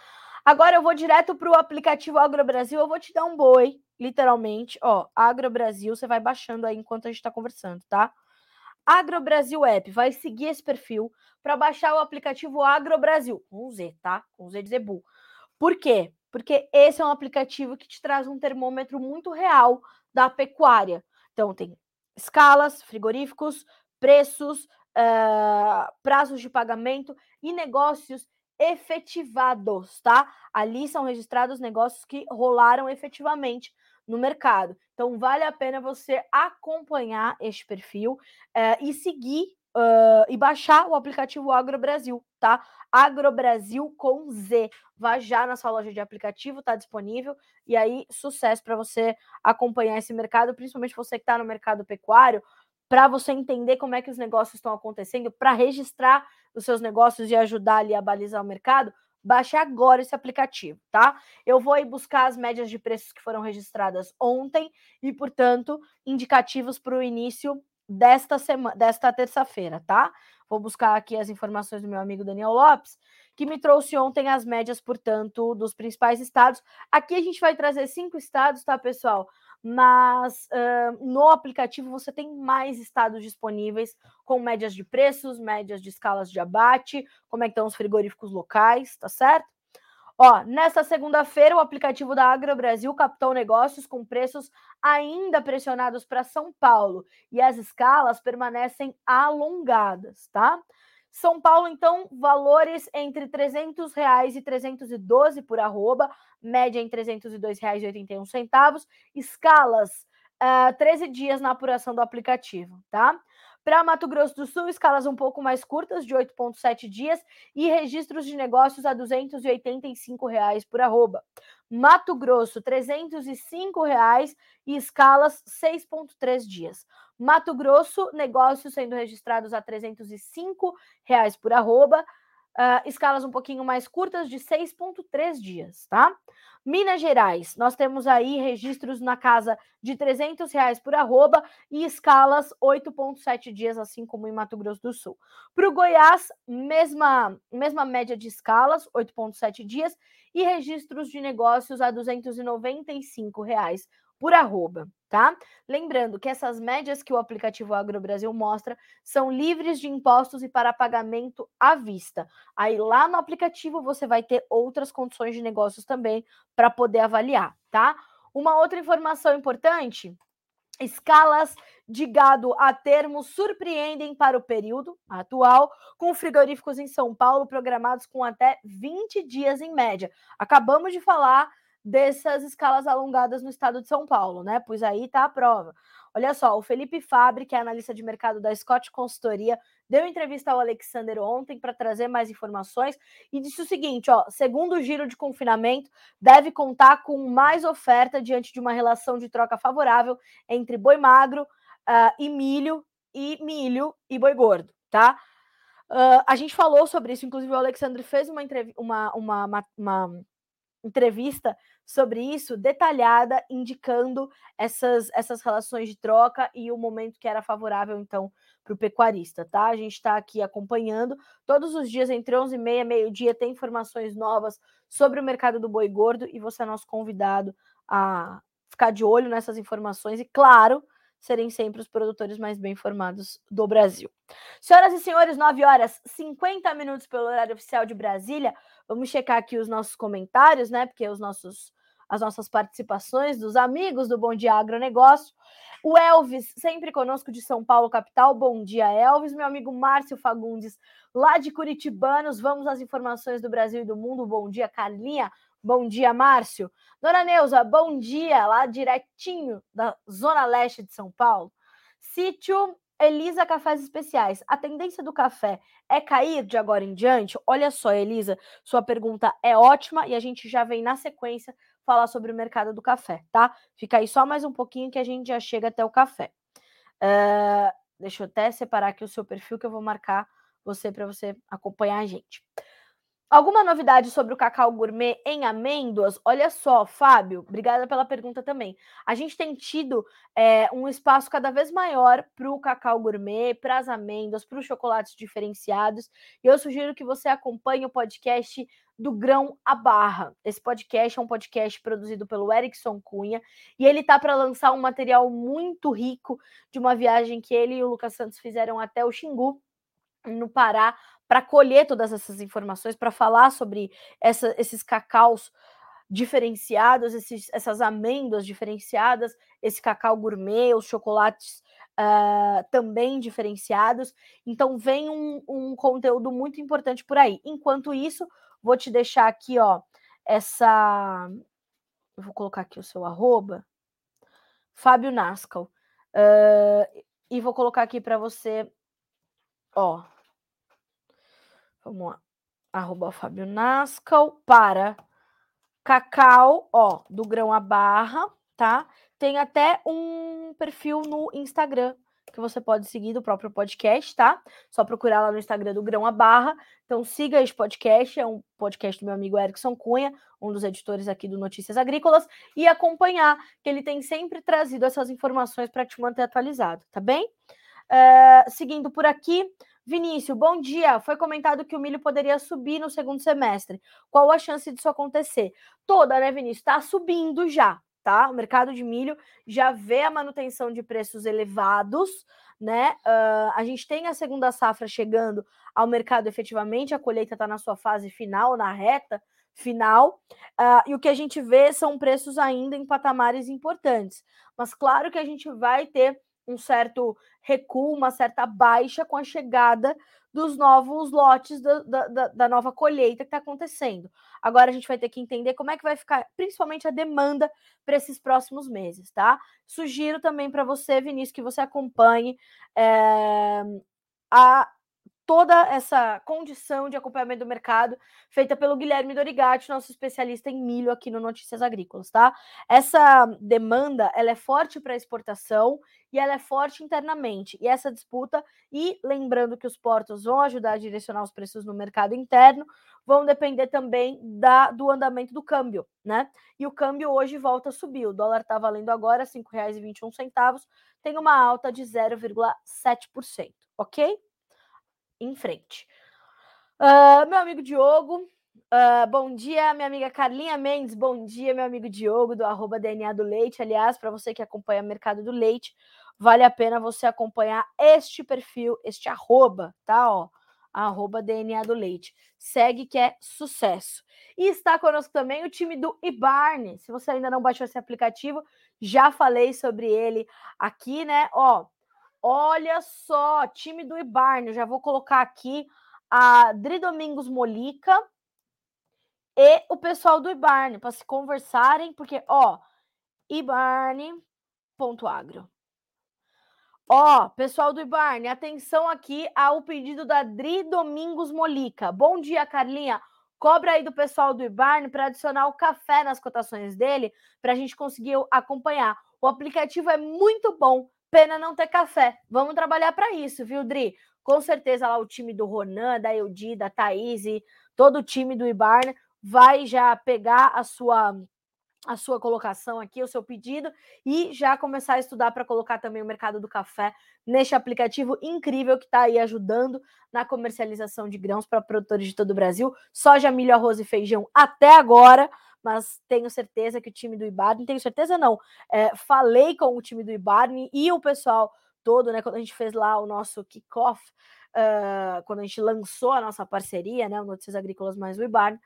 Agora eu vou direto para o aplicativo AgroBrasil, eu vou te dar um boi, literalmente, ó, AgroBrasil, você vai baixando aí enquanto a gente está conversando, tá? AgroBrasil App, vai seguir esse perfil para baixar o aplicativo AgroBrasil, com Z, tá? Com Z de Zebu. Por quê? Porque esse é um aplicativo que te traz um termômetro muito real da pecuária. Então, tem escalas, frigoríficos, preços, uh, prazos de pagamento e negócios efetivados, tá? Ali são registrados negócios que rolaram efetivamente no mercado. Então, vale a pena você acompanhar este perfil uh, e seguir uh, e baixar o aplicativo Agro Brasil, tá? Agro Brasil com Z. Vá já na sua loja de aplicativo, tá disponível. E aí, sucesso para você acompanhar esse mercado, principalmente você que está no mercado pecuário, para você entender como é que os negócios estão acontecendo, para registrar os seus negócios e ajudar ali a balizar o mercado Baixe agora esse aplicativo, tá? Eu vou aí buscar as médias de preços que foram registradas ontem e, portanto, indicativos para o início desta semana, desta terça-feira, tá? Vou buscar aqui as informações do meu amigo Daniel Lopes, que me trouxe ontem as médias, portanto, dos principais estados. Aqui a gente vai trazer cinco estados, tá, pessoal? mas uh, no aplicativo você tem mais estados disponíveis com médias de preços, médias de escalas de abate, como é que estão os frigoríficos locais, tá certo? Ó, nesta segunda-feira, o aplicativo da Agro Brasil captou negócios com preços ainda pressionados para São Paulo e as escalas permanecem alongadas, tá? São Paulo, então, valores entre 300 reais e 312 por arroba, média em R$ 302,81, escalas uh, eh, 13 dias na apuração do aplicativo, tá? Para Mato Grosso do Sul, escalas um pouco mais curtas, de 8,7 dias, e registros de negócios a 285 reais por arroba. Mato Grosso, 305 reais e escalas 6,3 dias. Mato Grosso, negócios sendo registrados a 305 reais por arroba, uh, escalas um pouquinho mais curtas de 6,3 dias, tá? Minas Gerais, nós temos aí registros na casa de 300 reais por arroba e escalas 8,7 dias, assim como em Mato Grosso do Sul. Para o Goiás, mesma, mesma média de escalas, 8,7 dias, e registros de negócios a 295 reais por arroba, tá? Lembrando que essas médias que o aplicativo Agro Brasil mostra são livres de impostos e para pagamento à vista. Aí lá no aplicativo você vai ter outras condições de negócios também para poder avaliar, tá? Uma outra informação importante Escalas de gado a termo surpreendem para o período atual, com frigoríficos em São Paulo programados com até 20 dias em média. Acabamos de falar dessas escalas alongadas no estado de São Paulo, né? Pois aí está a prova. Olha só, o Felipe Fabre, que é analista de mercado da Scott Consultoria, deu entrevista ao Alexander ontem para trazer mais informações e disse o seguinte: ó, segundo giro de confinamento, deve contar com mais oferta diante de uma relação de troca favorável entre boi magro uh, e milho e milho e boi gordo, tá? Uh, a gente falou sobre isso, inclusive o Alexandre fez uma, uma, uma, uma, uma entrevista sobre isso, detalhada, indicando essas, essas relações de troca e o momento que era favorável, então, para o pecuarista, tá? A gente está aqui acompanhando. Todos os dias, entre 11 e meia, meio-dia, tem informações novas sobre o mercado do boi gordo e você é nosso convidado a ficar de olho nessas informações e, claro, serem sempre os produtores mais bem informados do Brasil. Senhoras e senhores, 9 horas 50 minutos pelo horário oficial de Brasília. Vamos checar aqui os nossos comentários, né? Porque os nossos as nossas participações dos amigos do Bom Dia Agronegócio. O Elvis, sempre conosco de São Paulo, capital. Bom dia, Elvis. Meu amigo Márcio Fagundes, lá de Curitibanos. Vamos às informações do Brasil e do mundo. Bom dia, Carlinha. Bom dia, Márcio. Dona Neuza, bom dia, lá direitinho da Zona Leste de São Paulo. Sítio Elisa Cafés Especiais. A tendência do café é cair de agora em diante? Olha só, Elisa, sua pergunta é ótima e a gente já vem na sequência falar sobre o mercado do café, tá? Fica aí só mais um pouquinho que a gente já chega até o café. Uh, deixa eu até separar aqui o seu perfil que eu vou marcar você para você acompanhar a gente. Alguma novidade sobre o cacau gourmet em amêndoas? Olha só, Fábio, obrigada pela pergunta também. A gente tem tido é, um espaço cada vez maior para o cacau gourmet, para as amêndoas, para os chocolates diferenciados. E eu sugiro que você acompanhe o podcast do Grão à Barra. Esse podcast é um podcast produzido pelo Erickson Cunha e ele tá para lançar um material muito rico de uma viagem que ele e o Lucas Santos fizeram até o Xingu, no Pará, para colher todas essas informações, para falar sobre essa, esses cacaus diferenciados, esses, essas amêndoas diferenciadas, esse cacau gourmet, os chocolates uh, também diferenciados. Então, vem um, um, conteúdo muito importante por aí. Enquanto isso, vou te deixar aqui, ó, essa. Eu vou colocar aqui o seu arroba, Fábio Nascal. Uh, e vou colocar aqui para você, ó, Vamos lá. Arroba Fábio Nascal para Cacau, ó, do grão a barra, tá? Tem até um perfil no Instagram que você pode seguir do próprio podcast, tá? Só procurar lá no Instagram do Grão a Barra. Então siga esse podcast, é um podcast do meu amigo Erickson Cunha, um dos editores aqui do Notícias Agrícolas, e acompanhar, que ele tem sempre trazido essas informações para te manter atualizado, tá bem? Uh, seguindo por aqui, Vinícius, bom dia. Foi comentado que o milho poderia subir no segundo semestre. Qual a chance disso acontecer? Toda, né, Vinícius? Está subindo já, tá? O mercado de milho já vê a manutenção de preços elevados, né? Uh, a gente tem a segunda safra chegando ao mercado efetivamente, a colheita está na sua fase final, na reta final, uh, e o que a gente vê são preços ainda em patamares importantes. Mas claro que a gente vai ter um certo recuo, uma certa baixa com a chegada dos novos lotes da, da, da nova colheita que está acontecendo. Agora a gente vai ter que entender como é que vai ficar, principalmente a demanda para esses próximos meses, tá? Sugiro também para você, Vinícius, que você acompanhe é, a toda essa condição de acompanhamento do mercado feita pelo Guilherme Dorigatti, nosso especialista em milho aqui no Notícias Agrícolas, tá? Essa demanda, ela é forte para exportação e ela é forte internamente. E essa disputa, e lembrando que os portos vão ajudar a direcionar os preços no mercado interno, vão depender também da, do andamento do câmbio, né? E o câmbio hoje volta a subir. O dólar está valendo agora R$ 5,21, tem uma alta de 0,7%, ok? em frente. Uh, meu amigo Diogo, uh, bom dia, minha amiga Carlinha Mendes, bom dia, meu amigo Diogo, do arroba DNA do Leite. Aliás, para você que acompanha o mercado do leite, vale a pena você acompanhar este perfil, este arroba, tá? Ó, arroba DNA do Leite. Segue que é sucesso. E está conosco também o time do Ibarne. Se você ainda não baixou esse aplicativo, já falei sobre ele aqui, né? Ó, Olha só, time do Ibarne. Já vou colocar aqui a Dri Domingos Molica e o pessoal do Ibarne para se conversarem, porque, ó, ibarne.agro. Ó, pessoal do Ibarne, atenção aqui ao pedido da Dri Domingos Molica. Bom dia, Carlinha. Cobra aí do pessoal do Ibarne para adicionar o café nas cotações dele, para a gente conseguir acompanhar. O aplicativo é muito bom Pena não ter café. Vamos trabalhar para isso, viu, Dri? Com certeza lá o time do Ronan, da Eudi, da Thaís, todo o time do Ibarna vai já pegar a sua a sua colocação aqui, o seu pedido e já começar a estudar para colocar também o mercado do café neste aplicativo incrível que está aí ajudando na comercialização de grãos para produtores de todo o Brasil. Soja, milho, arroz e feijão até agora, mas tenho certeza que o time do Ibarne, tenho certeza não, é, falei com o time do Ibarne e o pessoal todo, né, quando a gente fez lá o nosso kickoff, uh, quando a gente lançou a nossa parceria, né, o Notícias Agrícolas mais o Ibarne,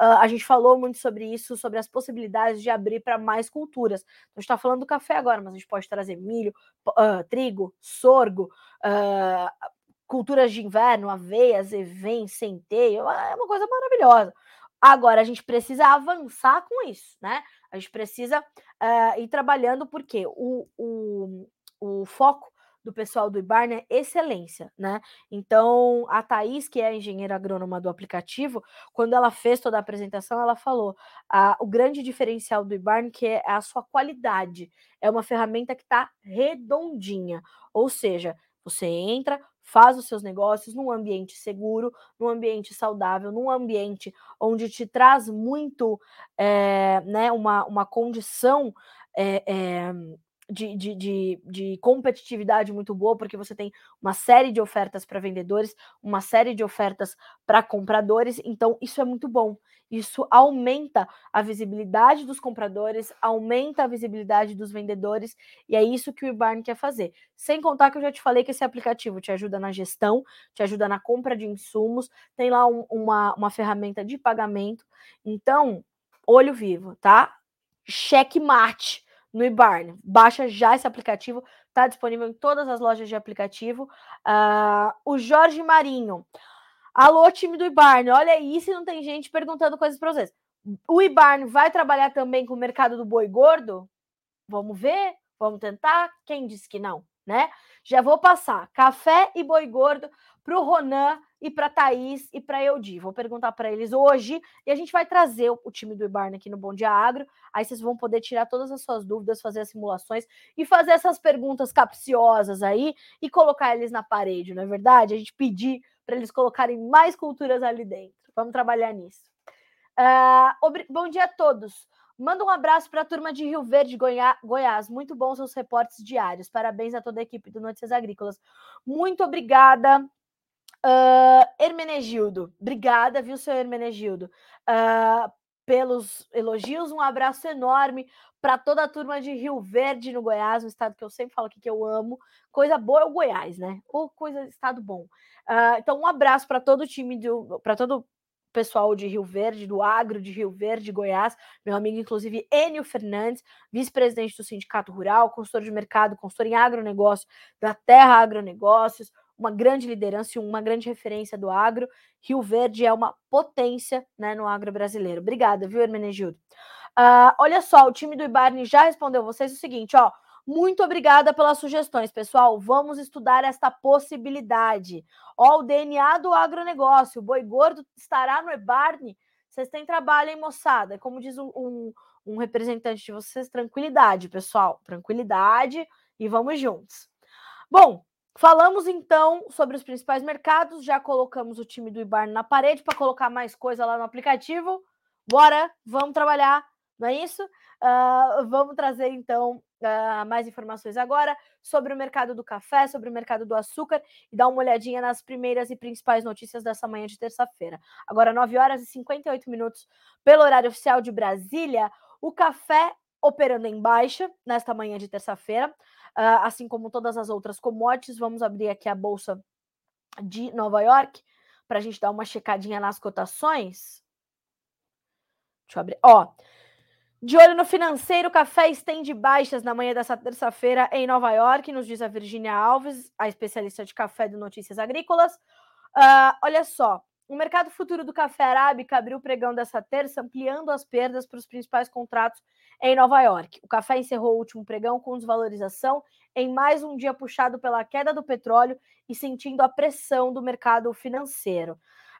uh, a gente falou muito sobre isso, sobre as possibilidades de abrir para mais culturas. Então, a gente está falando do café agora, mas a gente pode trazer milho, uh, trigo, sorgo, culturas de inverno, aveia, zevém, centeio, é uma coisa maravilhosa. Agora, a gente precisa avançar com isso, né? A gente precisa uh, ir trabalhando, porque o, o, o foco do pessoal do Ibarne é excelência, né? Então, a Thaís, que é a engenheira agrônoma do aplicativo, quando ela fez toda a apresentação, ela falou ah, o grande diferencial do Ibarne que é a sua qualidade. É uma ferramenta que está redondinha, ou seja, você entra, faz os seus negócios num ambiente seguro, num ambiente saudável, num ambiente onde te traz muito, é, né, uma, uma condição é, é, de, de, de, de, competitividade muito boa, porque você tem uma série de ofertas para vendedores, uma série de ofertas para compradores, então isso é muito bom. Isso aumenta a visibilidade dos compradores, aumenta a visibilidade dos vendedores, e é isso que o Ibarn quer fazer. Sem contar que eu já te falei que esse aplicativo te ajuda na gestão, te ajuda na compra de insumos, tem lá um, uma, uma ferramenta de pagamento. Então, olho vivo, tá? Cheque mate no Ibarn. Baixa já esse aplicativo, está disponível em todas as lojas de aplicativo. Uh, o Jorge Marinho. Alô, time do Ibarn, olha aí se não tem gente perguntando coisas para vocês. O Ibarn vai trabalhar também com o mercado do boi gordo? Vamos ver? Vamos tentar? Quem disse que não, né? Já vou passar café e boi gordo para o Ronan e para Thaís e para Eudi. Vou perguntar para eles hoje e a gente vai trazer o, time do Ibarna aqui no Bom Dia Agro. Aí vocês vão poder tirar todas as suas dúvidas, fazer as simulações e fazer essas perguntas capciosas aí e colocar eles na parede, não é verdade? A gente pedir para eles colocarem mais culturas ali dentro. Vamos trabalhar nisso. Uh, bom dia a todos. Manda um abraço para a turma de Rio Verde, Goiá Goiás. Muito bons os reportes diários. Parabéns a toda a equipe do Notícias Agrícolas. Muito obrigada. Uh, Hermenegildo, obrigada, viu, seu Hermenegildo, uh, pelos elogios. Um abraço enorme para toda a turma de Rio Verde, no Goiás, um estado que eu sempre falo aqui que eu amo. Coisa boa é o Goiás, né? Ou coisa, estado bom. Uh, então, um abraço para todo o time, para todo o pessoal de Rio Verde, do agro de Rio Verde, Goiás, meu amigo, inclusive, Enio Fernandes, vice-presidente do Sindicato Rural, consultor de mercado, consultor em agronegócio da Terra Agronegócios, uma grande liderança e uma grande referência do agro. Rio Verde é uma potência né, no agro brasileiro. Obrigada, viu, Hermenegildo? Uh, olha só, o time do Ibarne já respondeu vocês o seguinte, ó. Muito obrigada pelas sugestões, pessoal. Vamos estudar esta possibilidade. Ó, o DNA do agronegócio. O boi gordo estará no Ebarne. Vocês têm trabalho, hein, moçada? Como diz um, um, um representante de vocês, tranquilidade, pessoal. Tranquilidade e vamos juntos. Bom, Falamos então sobre os principais mercados, já colocamos o time do Ibar na parede para colocar mais coisa lá no aplicativo. Bora, vamos trabalhar, não é isso? Uh, vamos trazer então uh, mais informações agora sobre o mercado do café, sobre o mercado do açúcar e dar uma olhadinha nas primeiras e principais notícias dessa manhã de terça-feira. Agora, 9 horas e 58 minutos pelo horário oficial de Brasília, o café operando em baixa nesta manhã de terça-feira uh, assim como todas as outras commodities. Vamos abrir aqui a bolsa de Nova York para a gente dar uma checadinha nas cotações. Deixa eu abrir. Ó, de olho no financeiro, café estende baixas na manhã dessa terça-feira em Nova York, nos diz a Virginia Alves, a especialista de café do Notícias Agrícolas. Uh, olha só, o mercado futuro do café arábica abriu o pregão dessa terça, ampliando as perdas para os principais contratos em Nova York. O café encerrou o último pregão com desvalorização em mais um dia puxado pela queda do petróleo e sentindo a pressão do mercado financeiro.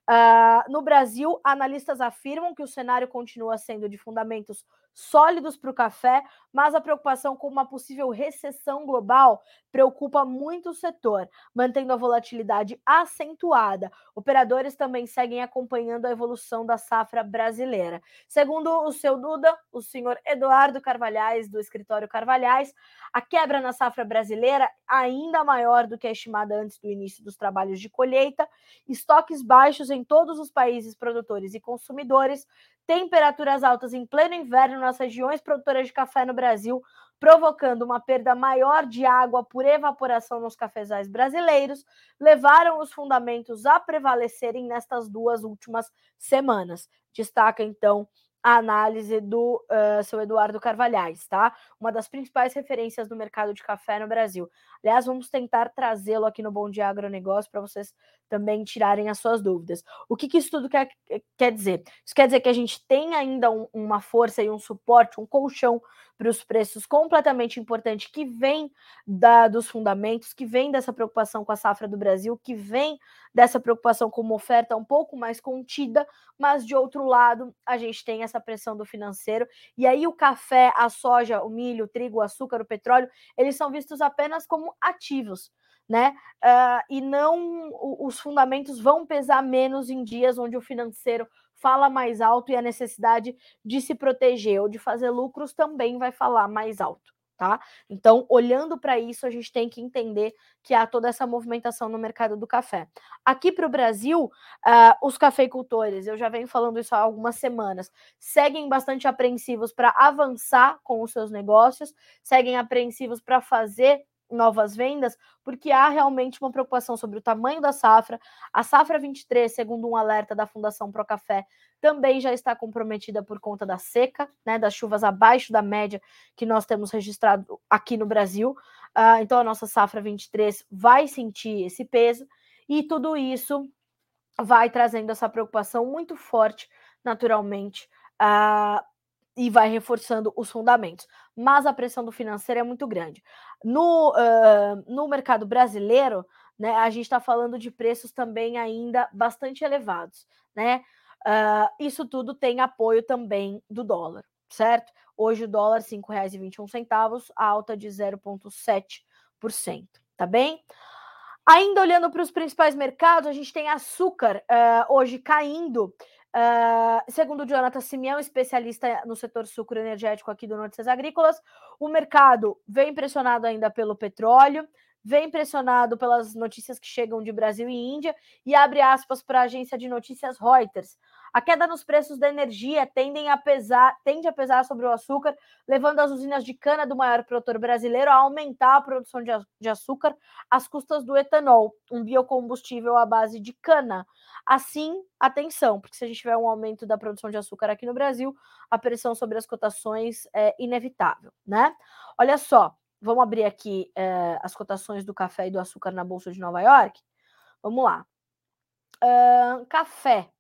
Uh, no Brasil, analistas afirmam que o cenário continua sendo de fundamentos sólidos para o café, mas a preocupação com uma possível recessão global preocupa muito o setor, mantendo a volatilidade acentuada. Operadores também seguem acompanhando a evolução da safra brasileira. Segundo o seu Duda, o senhor Eduardo Carvalhais, do escritório Carvalhais, a quebra na safra brasileira ainda maior do que a estimada antes do início dos trabalhos de colheita, estoques baixos em todos os países produtores e consumidores, temperaturas altas em pleno inverno nas regiões produtoras de café no Brasil, provocando uma perda maior de água por evaporação nos cafezais brasileiros, levaram os fundamentos a prevalecerem nestas duas últimas semanas. Destaca então a análise do uh, seu Eduardo Carvalhais, tá? Uma das principais referências do mercado de café no Brasil. Aliás, vamos tentar trazê-lo aqui no Bom Dia Agronegócio para vocês também tirarem as suas dúvidas. O que, que isso tudo quer, quer dizer? Isso quer dizer que a gente tem ainda um, uma força e um suporte, um colchão para os preços completamente importante que vem da, dos fundamentos, que vem dessa preocupação com a safra do Brasil, que vem dessa preocupação com uma oferta um pouco mais contida, mas de outro lado, a gente tem essa pressão do financeiro, e aí o café, a soja, o milho, o trigo, o açúcar, o petróleo, eles são vistos apenas como ativos né? Uh, e não os fundamentos vão pesar menos em dias onde o financeiro fala mais alto e a necessidade de se proteger ou de fazer lucros também vai falar mais alto tá? Então, olhando para isso, a gente tem que entender que há toda essa movimentação no mercado do café. Aqui para o Brasil, uh, os cafeicultores, eu já venho falando isso há algumas semanas, seguem bastante apreensivos para avançar com os seus negócios, seguem apreensivos para fazer novas vendas, porque há realmente uma preocupação sobre o tamanho da safra. A safra 23, segundo um alerta da Fundação Pro Café, também já está comprometida por conta da seca, né, das chuvas abaixo da média que nós temos registrado aqui no Brasil. Uh, então a nossa safra 23 vai sentir esse peso e tudo isso vai trazendo essa preocupação muito forte, naturalmente, uh, e vai reforçando os fundamentos. Mas a pressão do financeiro é muito grande. No, uh, no mercado brasileiro, né, a gente está falando de preços também ainda bastante elevados. Né? Uh, isso tudo tem apoio também do dólar, certo? Hoje o dólar R$ 5,21, alta de 0,7%, tá bem? Ainda olhando para os principais mercados, a gente tem açúcar uh, hoje caindo Uh, segundo Jonathan Simeão, especialista no setor sucro energético aqui do Notícias Agrícolas, o mercado vem pressionado ainda pelo petróleo, vem pressionado pelas notícias que chegam de Brasil e Índia, e abre aspas para a agência de notícias Reuters. A queda nos preços da energia tendem a pesar, tende a pesar sobre o açúcar, levando as usinas de cana do maior produtor brasileiro a aumentar a produção de açúcar às custas do etanol, um biocombustível à base de cana. Assim, atenção, porque se a gente tiver um aumento da produção de açúcar aqui no Brasil, a pressão sobre as cotações é inevitável, né? Olha só, vamos abrir aqui é, as cotações do café e do açúcar na Bolsa de Nova York. Vamos lá. Uh, café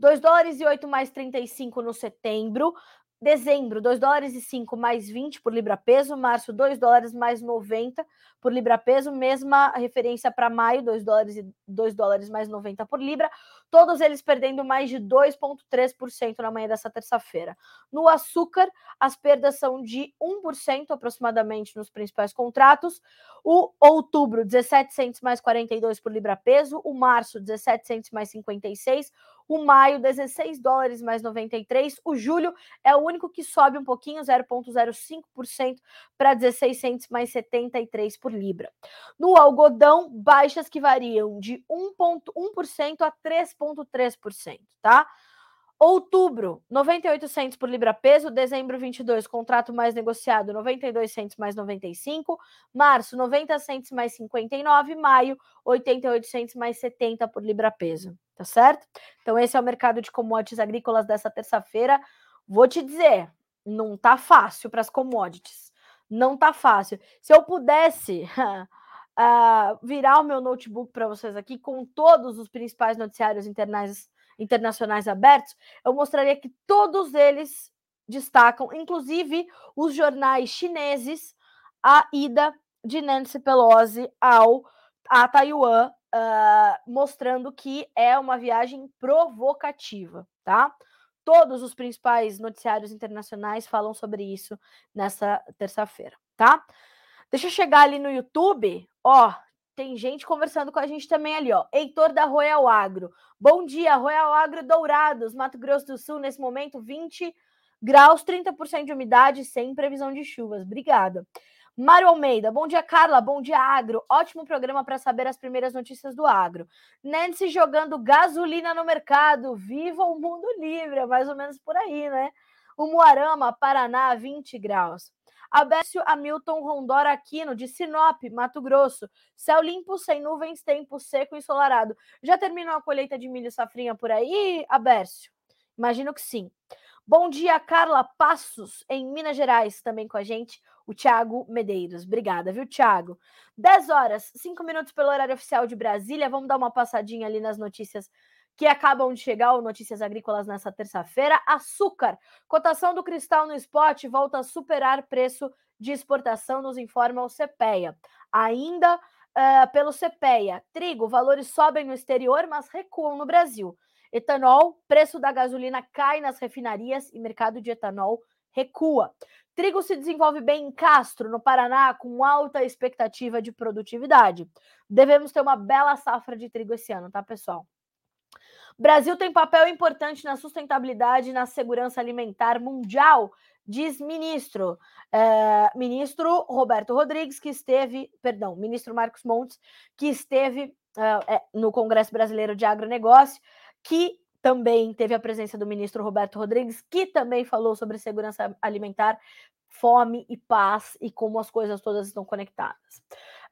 2 dólares e 8 mais 35 no setembro. Dezembro, 2 dólares e 5 mais 20 por libra peso. Março, 2 dólares mais 90 por libra peso. Mesma referência para maio, 2 dólares e 2 dólares mais 90 por libra. Todos eles perdendo mais de 2,3% na manhã dessa terça-feira. No açúcar, as perdas são de 1% aproximadamente nos principais contratos. O outubro, 17 centos mais 42 por libra peso. O março, 17 centos mais 56 o maio, 16 dólares mais 93. O julho é o único que sobe um pouquinho, 0,05% para 16 centos mais 73 por libra. No algodão, baixas que variam de 1,1% a 3,3%, tá? Outubro, 98 centos por libra peso. Dezembro, 22, contrato mais negociado, 92 centos mais 95. Março, 90 centos mais 59. Maio, 88 centos mais 70 por libra peso. Tá certo? Então, esse é o mercado de commodities agrícolas dessa terça-feira. Vou te dizer, não tá fácil para as commodities. Não tá fácil. Se eu pudesse uh, virar o meu notebook para vocês aqui com todos os principais noticiários internacionais abertos, eu mostraria que todos eles destacam, inclusive os jornais chineses, a ida de Nancy Pelosi ao a Taiwan, uh, mostrando que é uma viagem provocativa, tá? Todos os principais noticiários internacionais falam sobre isso nessa terça-feira, tá? Deixa eu chegar ali no YouTube, ó, tem gente conversando com a gente também ali, ó. Heitor da Royal Agro. Bom dia, Royal Agro Dourados, Mato Grosso do Sul, nesse momento 20 graus, 30% de umidade, sem previsão de chuvas. Obrigada. Mário Almeida, bom dia, Carla. Bom dia, Agro. Ótimo programa para saber as primeiras notícias do agro. Nancy jogando gasolina no mercado. Viva o mundo livre, é mais ou menos por aí, né? O Moarama, Paraná, 20 graus. Abécio Hamilton Rondora Aquino, de Sinop, Mato Grosso. Céu limpo, sem nuvens, tempo seco e ensolarado. Já terminou a colheita de milho safrinha por aí, Abécio? Imagino que sim. Bom dia, Carla Passos, em Minas Gerais, também com a gente, o Thiago Medeiros. Obrigada, viu, Thiago? 10 horas, 5 minutos pelo horário oficial de Brasília. Vamos dar uma passadinha ali nas notícias que acabam de chegar, o Notícias Agrícolas nessa terça-feira. Açúcar, cotação do cristal no spot volta a superar preço de exportação, nos informa o CPEA. Ainda uh, pelo CPEA, trigo, valores sobem no exterior, mas recuam no Brasil. Etanol, preço da gasolina cai nas refinarias e mercado de etanol recua. Trigo se desenvolve bem em Castro, no Paraná, com alta expectativa de produtividade. Devemos ter uma bela safra de trigo esse ano, tá, pessoal? Brasil tem papel importante na sustentabilidade e na segurança alimentar mundial, diz ministro. É, ministro Roberto Rodrigues, que esteve, perdão, ministro Marcos Montes, que esteve é, no Congresso Brasileiro de Agronegócio, que também teve a presença do ministro Roberto Rodrigues, que também falou sobre segurança alimentar, fome e paz e como as coisas todas estão conectadas.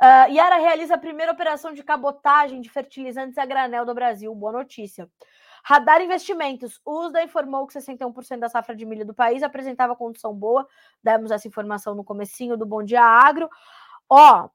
Uh, Yara realiza a primeira operação de cabotagem de fertilizantes a granel do Brasil. Boa notícia. Radar Investimentos. USDA informou que 61% da safra de milho do país apresentava condição boa. Demos essa informação no comecinho do Bom Dia Agro. Ó,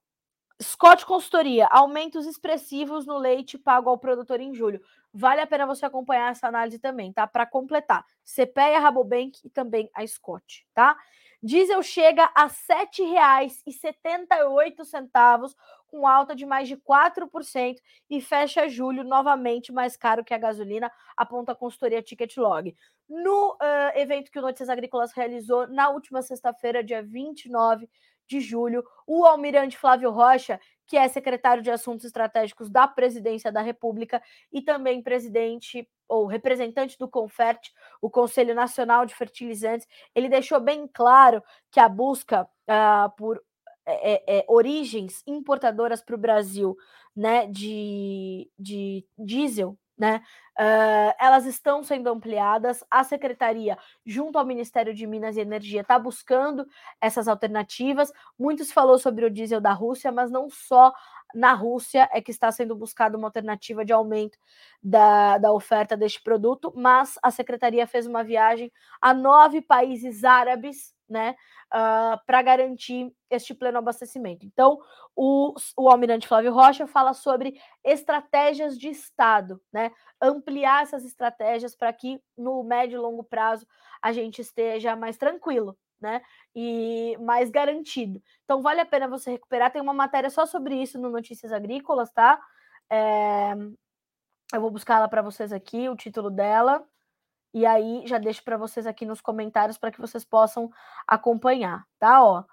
Scott Consultoria, aumentos expressivos no leite pago ao produtor em julho. Vale a pena você acompanhar essa análise também, tá? Para completar, CPEA, Rabobank e também a Scott, tá? Diesel chega a R$ 7,78, com alta de mais de 4% e fecha julho novamente mais caro que a gasolina, aponta a consultoria Ticket Log. No uh, evento que o Notícias Agrícolas realizou na última sexta-feira, dia 29 de julho, o almirante Flávio Rocha, que é secretário de Assuntos Estratégicos da Presidência da República e também presidente ou representante do Confert, o Conselho Nacional de Fertilizantes, ele deixou bem claro que a busca uh, por é, é, origens importadoras para o Brasil, né, de, de diesel, né, uh, elas estão sendo ampliadas. A secretaria, junto ao Ministério de Minas e Energia, está buscando essas alternativas. Muitos falou sobre o diesel da Rússia, mas não só na Rússia é que está sendo buscada uma alternativa de aumento da, da oferta deste produto, mas a secretaria fez uma viagem a nove países árabes, né, uh, para garantir este pleno abastecimento. Então, o, o almirante Flávio Rocha fala sobre estratégias de Estado, né, ampliar essas estratégias para que no médio e longo prazo a gente esteja mais tranquilo, né? E mais garantido. Então vale a pena você recuperar. Tem uma matéria só sobre isso no Notícias Agrícolas, tá? É... Eu vou buscar ela para vocês aqui, o título dela. E aí já deixo para vocês aqui nos comentários para que vocês possam acompanhar, tá? Ó.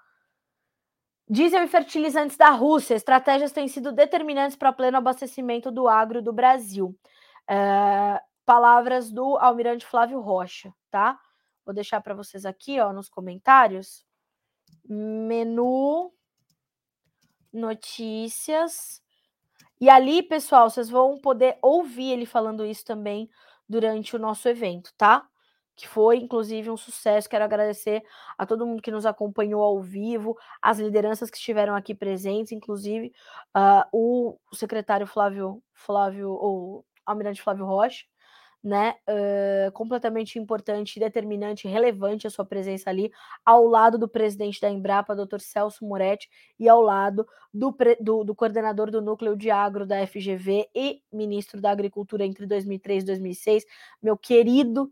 Diesel e fertilizantes da Rússia. Estratégias têm sido determinantes para pleno abastecimento do agro do Brasil. É... Palavras do Almirante Flávio Rocha, tá? Vou deixar para vocês aqui, ó, nos comentários. Menu notícias. E ali, pessoal, vocês vão poder ouvir ele falando isso também durante o nosso evento, tá? Que foi, inclusive, um sucesso. Quero agradecer a todo mundo que nos acompanhou ao vivo, as lideranças que estiveram aqui presentes, inclusive uh, o secretário Flávio, Flávio, ou Almirante Flávio Rocha, né? Uh, completamente importante, determinante, relevante a sua presença ali, ao lado do presidente da Embrapa, Dr. Celso Moretti, e ao lado do, do, do, coordenador do núcleo de agro da FGV e ministro da Agricultura entre 2003 e 2006, meu querido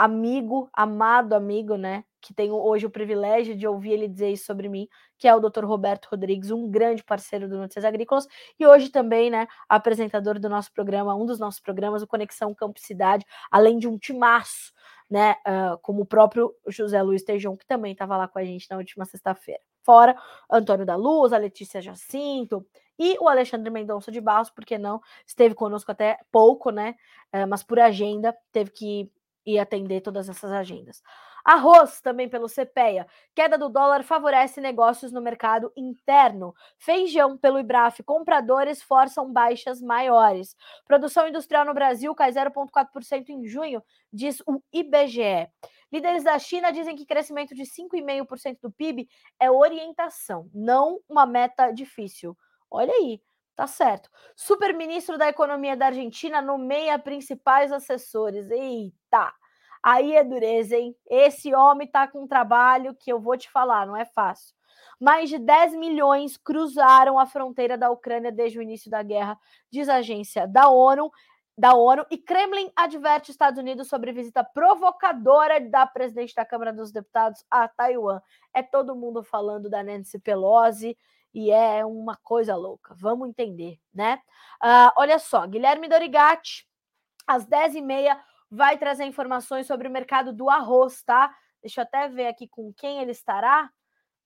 amigo, amado amigo, né? Que tenho hoje o privilégio de ouvir ele dizer isso sobre mim, que é o Dr. Roberto Rodrigues, um grande parceiro do Notícias Agrícolas, e hoje também, né, apresentador do nosso programa, um dos nossos programas, o Conexão Campo Cidade, além de um timaço, né, uh, como o próprio José Luiz Tejon, que também estava lá com a gente na última sexta-feira. Fora Antônio da Luz, a Letícia Jacinto e o Alexandre Mendonça de Barros, porque não, esteve conosco até pouco, né, uh, mas por agenda teve que ir atender todas essas agendas. Arroz, também pelo CPEA. Queda do dólar favorece negócios no mercado interno. Feijão, pelo IBRAF. Compradores forçam baixas maiores. Produção industrial no Brasil cai 0,4% em junho, diz o IBGE. Líderes da China dizem que crescimento de 5,5% do PIB é orientação, não uma meta difícil. Olha aí, tá certo. Superministro da Economia da Argentina nomeia principais assessores. Eita! Aí é dureza, hein? Esse homem tá com um trabalho que eu vou te falar, não é fácil. Mais de 10 milhões cruzaram a fronteira da Ucrânia desde o início da guerra, diz a agência da ONU. Da ONU e Kremlin adverte Estados Unidos sobre visita provocadora da presidente da Câmara dos Deputados a Taiwan. É todo mundo falando da Nancy Pelosi e é uma coisa louca. Vamos entender, né? Uh, olha só, Guilherme Dorigatti, às 10h30, vai trazer informações sobre o mercado do arroz, tá? Deixa eu até ver aqui com quem ele estará.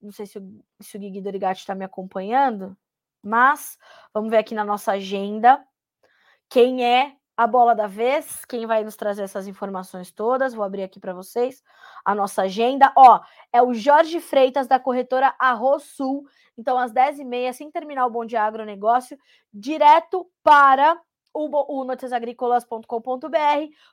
Não sei se o, se o Gui Dorigatti está me acompanhando, mas vamos ver aqui na nossa agenda quem é a bola da vez, quem vai nos trazer essas informações todas. Vou abrir aqui para vocês a nossa agenda. Ó, é o Jorge Freitas, da corretora Arroz Sul. Então, às 10h30, assim terminar o Bom Dia Agronegócio, direto para o, o noticiasagricolas.com.br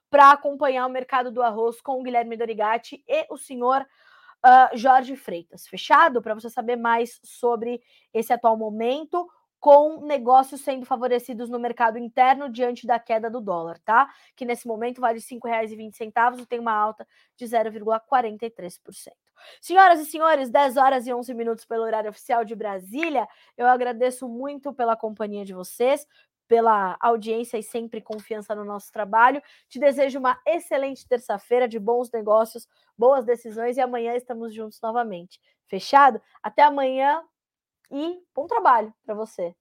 para acompanhar o mercado do arroz com o Guilherme Dorigatti e o senhor uh, Jorge Freitas. Fechado? Para você saber mais sobre esse atual momento, com negócios sendo favorecidos no mercado interno diante da queda do dólar, tá? Que nesse momento vale R$ 5,20 e tem uma alta de 0,43%. Senhoras e senhores, 10 horas e 11 minutos pelo horário oficial de Brasília. Eu agradeço muito pela companhia de vocês, pela audiência e sempre confiança no nosso trabalho. Te desejo uma excelente terça-feira de bons negócios, boas decisões e amanhã estamos juntos novamente. Fechado? Até amanhã e bom trabalho para você.